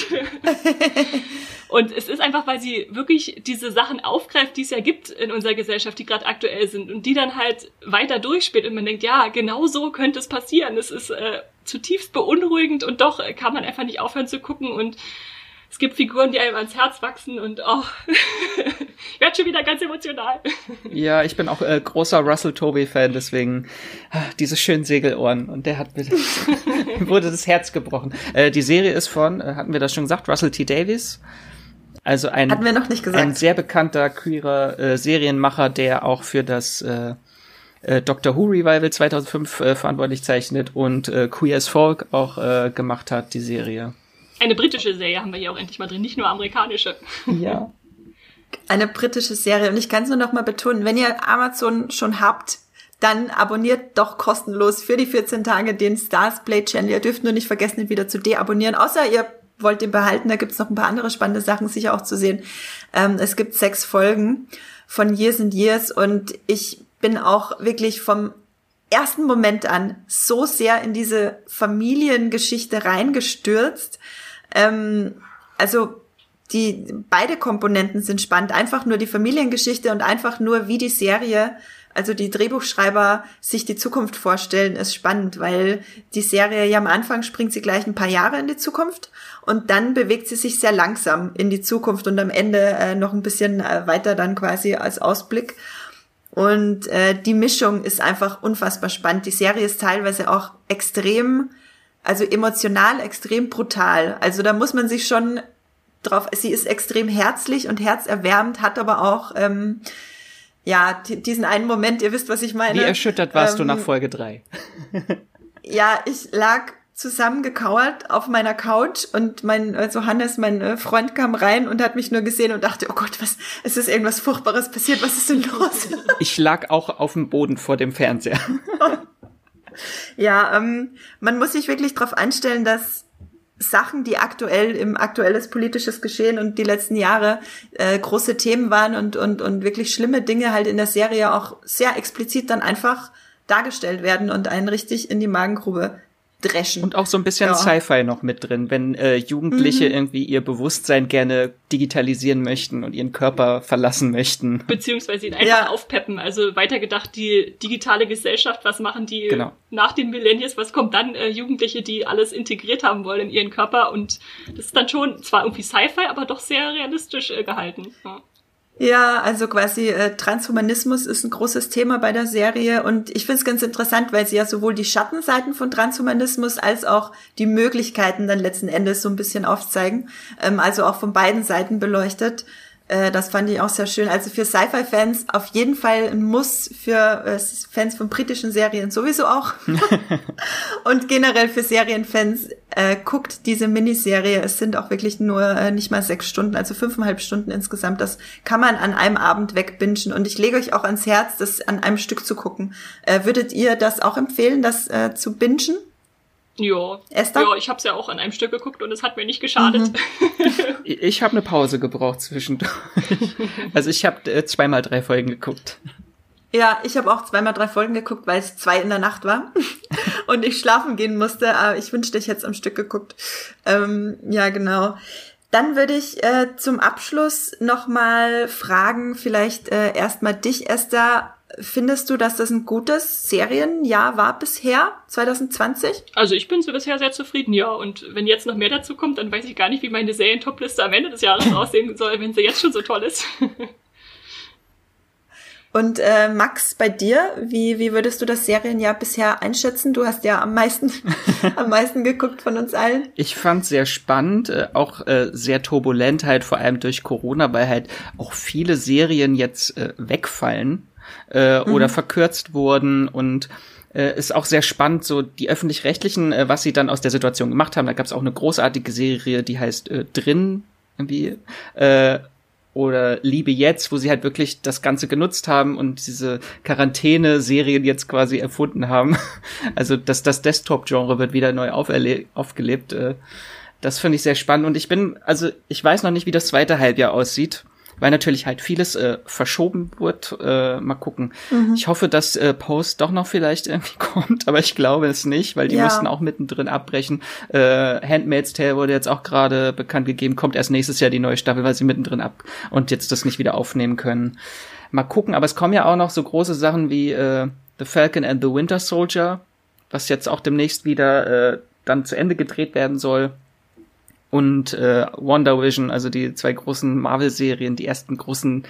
und es ist einfach, weil sie wirklich diese Sachen aufgreift, die es ja gibt in unserer Gesellschaft, die gerade aktuell sind und die dann halt weiter durchspielt und man denkt, ja, genau so könnte es passieren. Es ist äh, zutiefst beunruhigend und doch kann man einfach nicht aufhören zu gucken und es gibt Figuren, die einem ans Herz wachsen und oh, ich werde schon wieder ganz emotional. Ja, ich bin auch äh, großer Russell Toby-Fan, deswegen ah, diese schönen Segelohren und der hat mir wurde das Herz gebrochen. Äh, die Serie ist von, äh, hatten wir das schon gesagt, Russell T. Davies. Also ein, Hatten wir noch nicht gesagt. ein sehr bekannter queerer äh, Serienmacher, der auch für das äh, äh, Doctor Who Revival 2005 äh, verantwortlich zeichnet und äh, Queer as Folk auch äh, gemacht hat, die Serie. Eine britische Serie haben wir hier auch endlich mal drin, nicht nur amerikanische. Ja. Eine britische Serie. Und ich kann es nur noch mal betonen, wenn ihr Amazon schon habt, dann abonniert doch kostenlos für die 14 Tage den Stars Play Channel. Ihr dürft nur nicht vergessen, ihn wieder zu deabonnieren. Außer ihr wollt ihn behalten, da gibt's noch ein paar andere spannende Sachen sicher auch zu sehen. Ähm, es gibt sechs Folgen von Years and Years und ich bin auch wirklich vom ersten Moment an so sehr in diese Familiengeschichte reingestürzt. Ähm, also die beide Komponenten sind spannend. Einfach nur die Familiengeschichte und einfach nur wie die Serie, also die Drehbuchschreiber sich die Zukunft vorstellen, ist spannend, weil die Serie ja am Anfang springt sie gleich ein paar Jahre in die Zukunft und dann bewegt sie sich sehr langsam in die Zukunft und am Ende äh, noch ein bisschen äh, weiter dann quasi als Ausblick. Und äh, die Mischung ist einfach unfassbar spannend. Die Serie ist teilweise auch extrem also emotional extrem brutal. Also da muss man sich schon drauf, sie ist extrem herzlich und herzerwärmend, hat aber auch, ähm, ja, diesen einen Moment, ihr wisst, was ich meine. Wie erschüttert warst ähm, du nach ähm, Folge drei? ja, ich lag zusammengekauert auf meiner Couch und mein also Hannes, mein äh, Freund, kam rein und hat mich nur gesehen und dachte, oh Gott, was, es ist irgendwas Furchtbares passiert, was ist denn los? Ich lag auch auf dem Boden vor dem Fernseher. Ja, ähm, man muss sich wirklich darauf einstellen, dass Sachen, die aktuell im aktuelles politisches Geschehen und die letzten Jahre äh, große Themen waren und, und, und wirklich schlimme Dinge halt in der Serie auch sehr explizit dann einfach dargestellt werden und einen richtig in die Magengrube dreschen. Und auch so ein bisschen ja. Sci-Fi noch mit drin, wenn äh, Jugendliche mhm. irgendwie ihr Bewusstsein gerne digitalisieren möchten und ihren Körper verlassen möchten. Beziehungsweise ihn einfach ja. aufpeppen. Also weitergedacht, die digitale Gesellschaft, was machen die genau. nach den Millennials, was kommt dann? Äh, Jugendliche, die alles integriert haben wollen in ihren Körper und das ist dann schon zwar irgendwie Sci-Fi, aber doch sehr realistisch äh, gehalten. Ja. Ja, also quasi äh, Transhumanismus ist ein großes Thema bei der Serie und ich finde es ganz interessant, weil sie ja sowohl die Schattenseiten von Transhumanismus als auch die Möglichkeiten dann letzten Endes so ein bisschen aufzeigen, ähm, also auch von beiden Seiten beleuchtet. Äh, das fand ich auch sehr schön. Also für Sci-Fi-Fans auf jeden Fall ein Muss, für äh, Fans von britischen Serien sowieso auch. und generell für Serienfans äh, guckt diese Miniserie. Es sind auch wirklich nur äh, nicht mal sechs Stunden, also fünfeinhalb Stunden insgesamt. Das kann man an einem Abend wegbingen. Und ich lege euch auch ans Herz, das an einem Stück zu gucken. Würdet ihr das auch empfehlen, das zu bingen? Ja. Esther? Ja, ich habe es ja auch an einem Stück geguckt und es hat mir nicht geschadet. Mhm. ich habe eine Pause gebraucht zwischendurch. also ich habe äh, zweimal drei Folgen geguckt. Ja, ich habe auch zweimal drei Folgen geguckt, weil es zwei in der Nacht war und ich schlafen gehen musste. Aber ich wünschte, ich hätte am Stück geguckt. Ähm, ja, genau. Dann würde ich äh, zum Abschluss nochmal fragen, vielleicht äh, erstmal dich, Esther, findest du, dass das ein gutes Serienjahr war bisher, 2020? Also ich bin so bisher sehr zufrieden, ja. Und wenn jetzt noch mehr dazu kommt, dann weiß ich gar nicht, wie meine Serien-Top-Liste am Ende des Jahres aussehen soll, wenn sie jetzt schon so toll ist. Und äh, Max, bei dir, wie, wie würdest du das Serienjahr bisher einschätzen? Du hast ja am meisten, am meisten geguckt von uns allen. Ich fand sehr spannend, äh, auch äh, sehr turbulent, halt vor allem durch Corona, weil halt auch viele Serien jetzt äh, wegfallen äh, mhm. oder verkürzt wurden und äh, ist auch sehr spannend, so die öffentlich-rechtlichen, äh, was sie dann aus der Situation gemacht haben. Da gab es auch eine großartige Serie, die heißt äh, Drin, irgendwie. Äh, oder Liebe jetzt, wo sie halt wirklich das Ganze genutzt haben und diese Quarantäne-Serien jetzt quasi erfunden haben. Also dass das Desktop-Genre wird wieder neu aufgelebt. Äh, das finde ich sehr spannend und ich bin, also ich weiß noch nicht, wie das zweite Halbjahr aussieht weil natürlich halt vieles äh, verschoben wird. Äh, mal gucken. Mhm. Ich hoffe, dass äh, Post doch noch vielleicht irgendwie kommt, aber ich glaube es nicht, weil die ja. müssten auch mittendrin abbrechen. Äh, Handmaid's Tale wurde jetzt auch gerade bekannt gegeben, kommt erst nächstes Jahr die neue Staffel, weil sie mittendrin ab und jetzt das nicht wieder aufnehmen können. Mal gucken, aber es kommen ja auch noch so große Sachen wie äh, The Falcon and the Winter Soldier, was jetzt auch demnächst wieder äh, dann zu Ende gedreht werden soll und äh, Wonder Vision, also die zwei großen Marvel-Serien, die ersten großen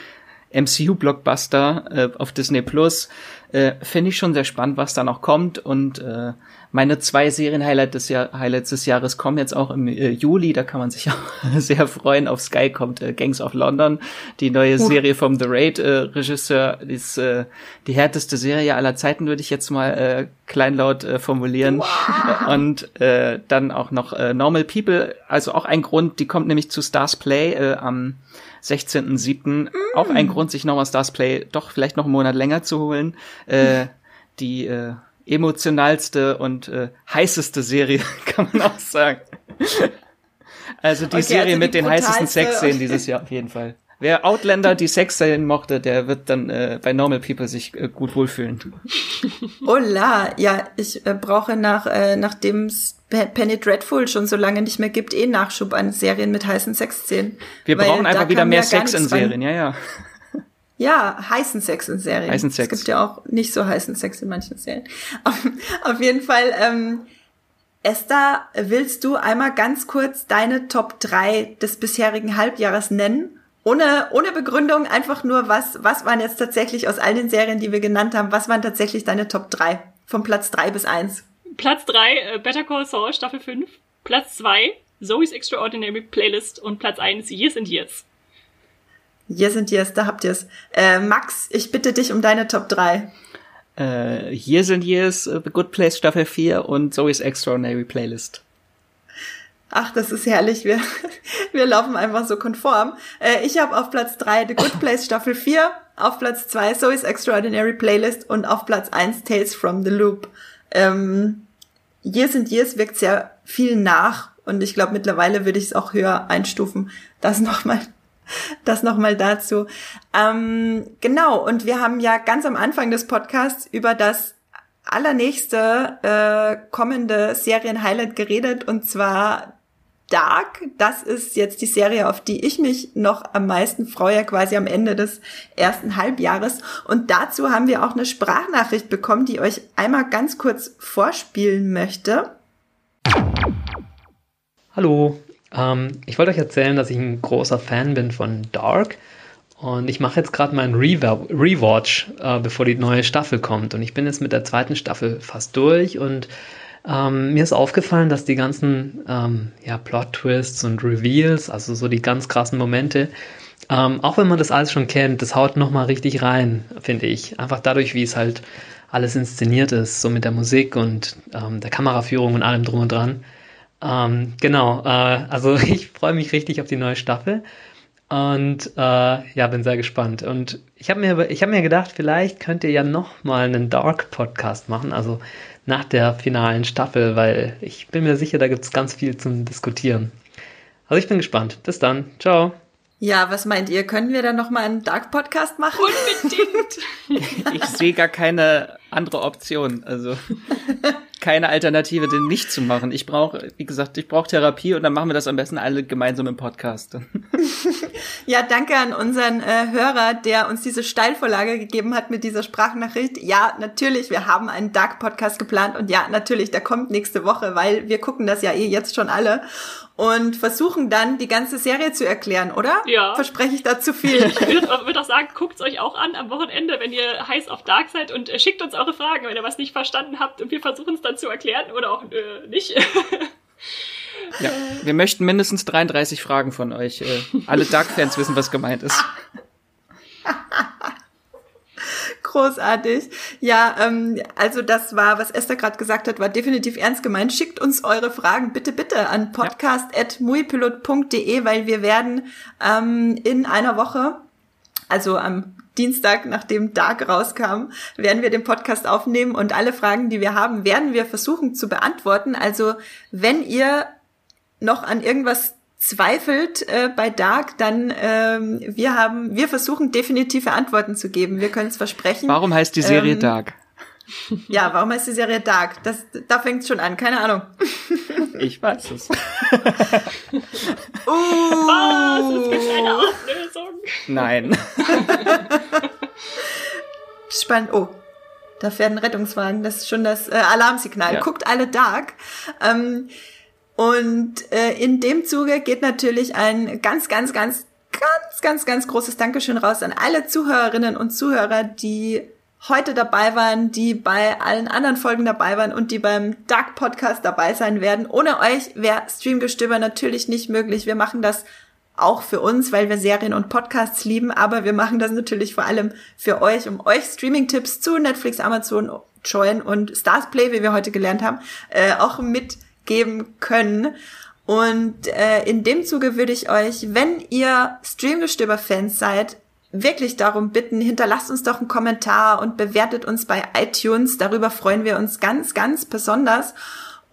MCU-Blockbuster äh, auf Disney Plus. Äh, Finde ich schon sehr spannend, was da noch kommt. Und äh, meine zwei Serien-Highlights des, Jahr Highlights des Jahres kommen jetzt auch im äh, Juli. Da kann man sich auch sehr freuen. Auf Sky kommt äh, Gangs of London, die neue uh. Serie vom The Raid-Regisseur. Äh, ist äh, die härteste Serie aller Zeiten, würde ich jetzt mal äh, kleinlaut äh, formulieren. Wow. Und äh, dann auch noch äh, Normal People. Also auch ein Grund, die kommt nämlich zu Stars Play äh, am 16.07. Mm. Auch ein Grund, sich nochmal Stars Play doch vielleicht noch einen Monat länger zu holen. Äh, die äh, emotionalste und äh, heißeste Serie, kann man auch sagen. also die okay, Serie also mit den heißesten Sexszenen dieses Jahr auf jeden Fall. Wer Outlander die Sexszenen mochte, der wird dann äh, bei Normal People sich äh, gut wohlfühlen. Hola, ja, ich äh, brauche nach äh, nachdem es Penny Dreadful schon so lange nicht mehr gibt, eh Nachschub an Serien mit heißen Sexszenen. Wir brauchen einfach wieder mehr ja Sex in Serien, ja, ja. Ja, heißen Sex in Serien. Heißen Sex. Es gibt ja auch nicht so heißen Sex in manchen Serien. Auf, auf jeden Fall, ähm, Esther, willst du einmal ganz kurz deine Top 3 des bisherigen Halbjahres nennen? Ohne, ohne Begründung, einfach nur, was, was waren jetzt tatsächlich aus all den Serien, die wir genannt haben, was waren tatsächlich deine Top 3? Von Platz 3 bis 1. Platz 3, äh, Better Call Saul, Staffel 5. Platz 2, Zoe's Extraordinary Playlist. Und Platz 1, Years and Years. Years and Years, da habt ihr's. Äh, Max, ich bitte dich um deine Top 3. Äh, Years and Years, uh, The Good Place Staffel 4 und Zoe's Extraordinary Playlist. Ach, das ist herrlich. Wir, wir laufen einfach so konform. Äh, ich habe auf Platz 3 The Good Place Staffel 4, auf Platz 2 Zoe's Extraordinary Playlist und auf Platz 1 Tales from the Loop. Ähm, Years and Years wirkt sehr viel nach und ich glaube mittlerweile würde ich es auch höher einstufen. Das nochmal das nochmal dazu. Ähm, genau, und wir haben ja ganz am Anfang des Podcasts über das allernächste äh, kommende Serienhighlight geredet und zwar Dark. Das ist jetzt die Serie, auf die ich mich noch am meisten freue, quasi am Ende des ersten Halbjahres. Und dazu haben wir auch eine Sprachnachricht bekommen, die euch einmal ganz kurz vorspielen möchte. Hallo, ähm, ich wollte euch erzählen, dass ich ein großer Fan bin von Dark. Und ich mache jetzt gerade meinen Rewatch, äh, bevor die neue Staffel kommt. Und ich bin jetzt mit der zweiten Staffel fast durch. Und ähm, mir ist aufgefallen, dass die ganzen ähm, ja, Plot-Twists und Reveals, also so die ganz krassen Momente, ähm, auch wenn man das alles schon kennt, das haut nochmal richtig rein, finde ich. Einfach dadurch, wie es halt alles inszeniert ist, so mit der Musik und ähm, der Kameraführung und allem drum und dran. Ähm, genau, äh, also ich freue mich richtig auf die neue Staffel und äh, ja, bin sehr gespannt. Und ich habe mir, ich habe mir gedacht, vielleicht könnt ihr ja noch mal einen Dark Podcast machen, also nach der finalen Staffel, weil ich bin mir sicher, da gibt es ganz viel zum Diskutieren. Also ich bin gespannt. Bis dann, ciao. Ja, was meint ihr? Können wir da noch mal einen Dark Podcast machen? Unbedingt. ich sehe gar keine andere Option. Also keine Alternative, den nicht zu machen. Ich brauche, wie gesagt, ich brauche Therapie und dann machen wir das am besten alle gemeinsam im Podcast. ja, danke an unseren äh, Hörer, der uns diese Steilvorlage gegeben hat mit dieser Sprachnachricht. Ja, natürlich, wir haben einen Dark Podcast geplant und ja, natürlich, der kommt nächste Woche, weil wir gucken das ja eh jetzt schon alle und versuchen dann die ganze Serie zu erklären, oder? Ja. Verspreche ich da zu viel? Ich würde würd auch sagen, guckt es euch auch an am Wochenende, wenn ihr heiß auf Dark seid und äh, schickt uns eure Fragen, wenn ihr was nicht verstanden habt und wir versuchen es dann zu erklären oder auch äh, nicht. ja, wir möchten mindestens 33 Fragen von euch. Äh, alle Dark-Fans wissen, was gemeint ist. Großartig. Ja, ähm, also das war, was Esther gerade gesagt hat, war definitiv ernst gemeint. Schickt uns eure Fragen bitte, bitte an podcast.muipilot.de, weil wir werden ähm, in einer Woche, also am Dienstag, nachdem Dark rauskam, werden wir den Podcast aufnehmen und alle Fragen, die wir haben, werden wir versuchen zu beantworten. Also wenn ihr noch an irgendwas zweifelt äh, bei Dark, dann ähm, wir haben, wir versuchen definitive Antworten zu geben. Wir können es versprechen. Warum heißt die Serie ähm, Dark? Ja, warum heißt die Serie Dark? Das, da fängt schon an, keine Ahnung. Ich weiß es. uh, Was? Es gibt eine Auflösung. Nein. Spannend. Oh, da fährt ein Rettungswagen. Das ist schon das äh, Alarmsignal. Ja. Guckt alle Dark. Ähm, und äh, in dem Zuge geht natürlich ein ganz, ganz, ganz, ganz, ganz, ganz großes Dankeschön raus an alle Zuhörerinnen und Zuhörer, die heute dabei waren, die bei allen anderen Folgen dabei waren und die beim Dark Podcast dabei sein werden. Ohne euch wäre Streamgestöber natürlich nicht möglich. Wir machen das auch für uns, weil wir Serien und Podcasts lieben, aber wir machen das natürlich vor allem für euch, um euch Streaming-Tipps zu Netflix, Amazon, Join und Stars Play, wie wir heute gelernt haben, äh, auch mit geben können. Und äh, in dem Zuge würde ich euch, wenn ihr Streamgestöber-Fans seid, wirklich darum bitten, hinterlasst uns doch einen Kommentar und bewertet uns bei iTunes. Darüber freuen wir uns ganz, ganz besonders.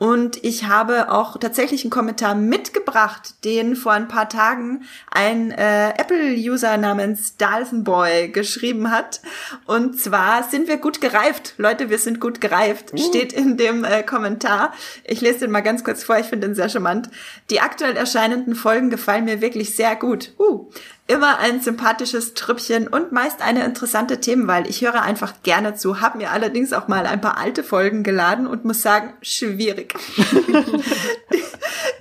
Und ich habe auch tatsächlich einen Kommentar mitgebracht, den vor ein paar Tagen ein äh, Apple-User namens Dalsenboy geschrieben hat. Und zwar sind wir gut gereift. Leute, wir sind gut gereift. Uh. Steht in dem äh, Kommentar. Ich lese den mal ganz kurz vor. Ich finde den sehr charmant. Die aktuell erscheinenden Folgen gefallen mir wirklich sehr gut. Uh, immer ein sympathisches Trüppchen und meist eine interessante Themenwahl. Ich höre einfach gerne zu, habe mir allerdings auch mal ein paar alte Folgen geladen und muss sagen, schwierig.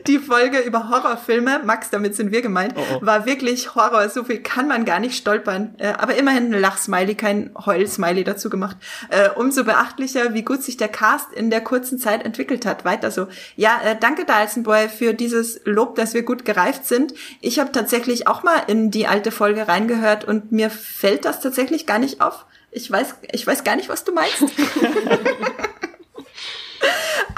die Folge über Horrorfilme, Max, damit sind wir gemeint, oh oh. war wirklich Horror. So viel kann man gar nicht stolpern. Äh, aber immerhin ein Lachsmiley, kein Heul-Smiley dazu gemacht. Äh, umso beachtlicher, wie gut sich der Cast in der kurzen Zeit entwickelt hat. Weiter so. Ja, äh, danke Dyson Boy für dieses Lob, dass wir gut gereift sind. Ich habe tatsächlich auch mal in die die alte Folge reingehört und mir fällt das tatsächlich gar nicht auf. Ich weiß, ich weiß gar nicht, was du meinst.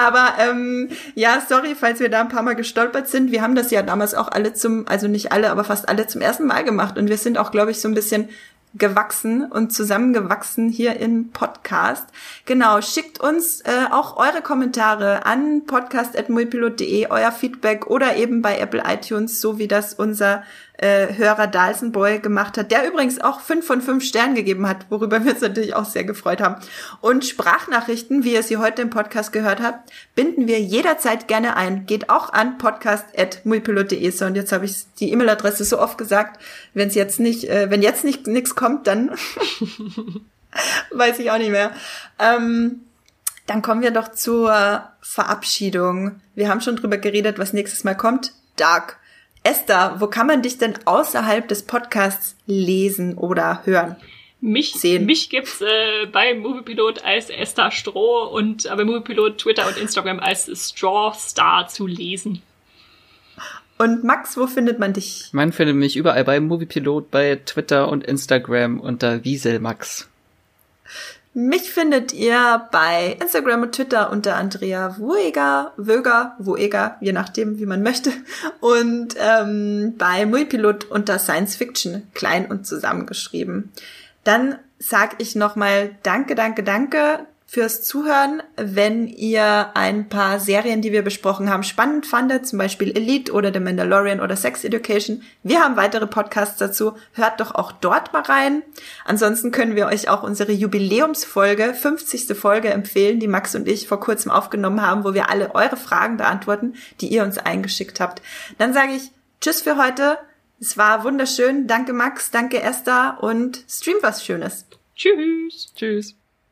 Aber ähm, ja, sorry, falls wir da ein paar Mal gestolpert sind. Wir haben das ja damals auch alle zum, also nicht alle, aber fast alle zum ersten Mal gemacht. Und wir sind auch, glaube ich, so ein bisschen gewachsen und zusammengewachsen hier im Podcast. Genau, schickt uns äh, auch eure Kommentare an podcast.muipilot.de, euer Feedback oder eben bei Apple iTunes, so wie das unser äh, Hörer Dalsenboy gemacht hat, der übrigens auch fünf von fünf Sternen gegeben hat, worüber wir uns natürlich auch sehr gefreut haben. Und Sprachnachrichten, wie ihr sie heute im Podcast gehört habt, binden wir jederzeit gerne ein. Geht auch an podcast.muipilot.de. So, und jetzt habe ich die E-Mail-Adresse so oft gesagt, wenn es jetzt nicht, äh, wenn jetzt nicht nichts kommt, dann weiß ich auch nicht mehr. Ähm, dann kommen wir doch zur Verabschiedung. Wir haben schon drüber geredet, was nächstes Mal kommt. Dark. Esther, wo kann man dich denn außerhalb des Podcasts lesen oder hören? Mich, sehen. mich gibt's äh, bei Moviepilot als Esther Stroh und äh, bei Moviepilot Twitter und Instagram als Straw Star zu lesen. Und Max, wo findet man dich? Man findet mich überall bei Moviepilot, bei Twitter und Instagram unter Wieselmax. Mich findet ihr bei Instagram und Twitter unter Andrea Wueger, Wöger, Wueger, je nachdem, wie man möchte. Und ähm, bei Muipilot unter Science Fiction, klein und zusammengeschrieben. Dann sag ich nochmal Danke, danke, danke fürs Zuhören. Wenn ihr ein paar Serien, die wir besprochen haben, spannend fandet, zum Beispiel Elite oder The Mandalorian oder Sex Education, wir haben weitere Podcasts dazu. Hört doch auch dort mal rein. Ansonsten können wir euch auch unsere Jubiläumsfolge, 50. Folge empfehlen, die Max und ich vor kurzem aufgenommen haben, wo wir alle eure Fragen beantworten, die ihr uns eingeschickt habt. Dann sage ich Tschüss für heute. Es war wunderschön. Danke Max, danke Esther und stream was Schönes. Tschüss. Tschüss.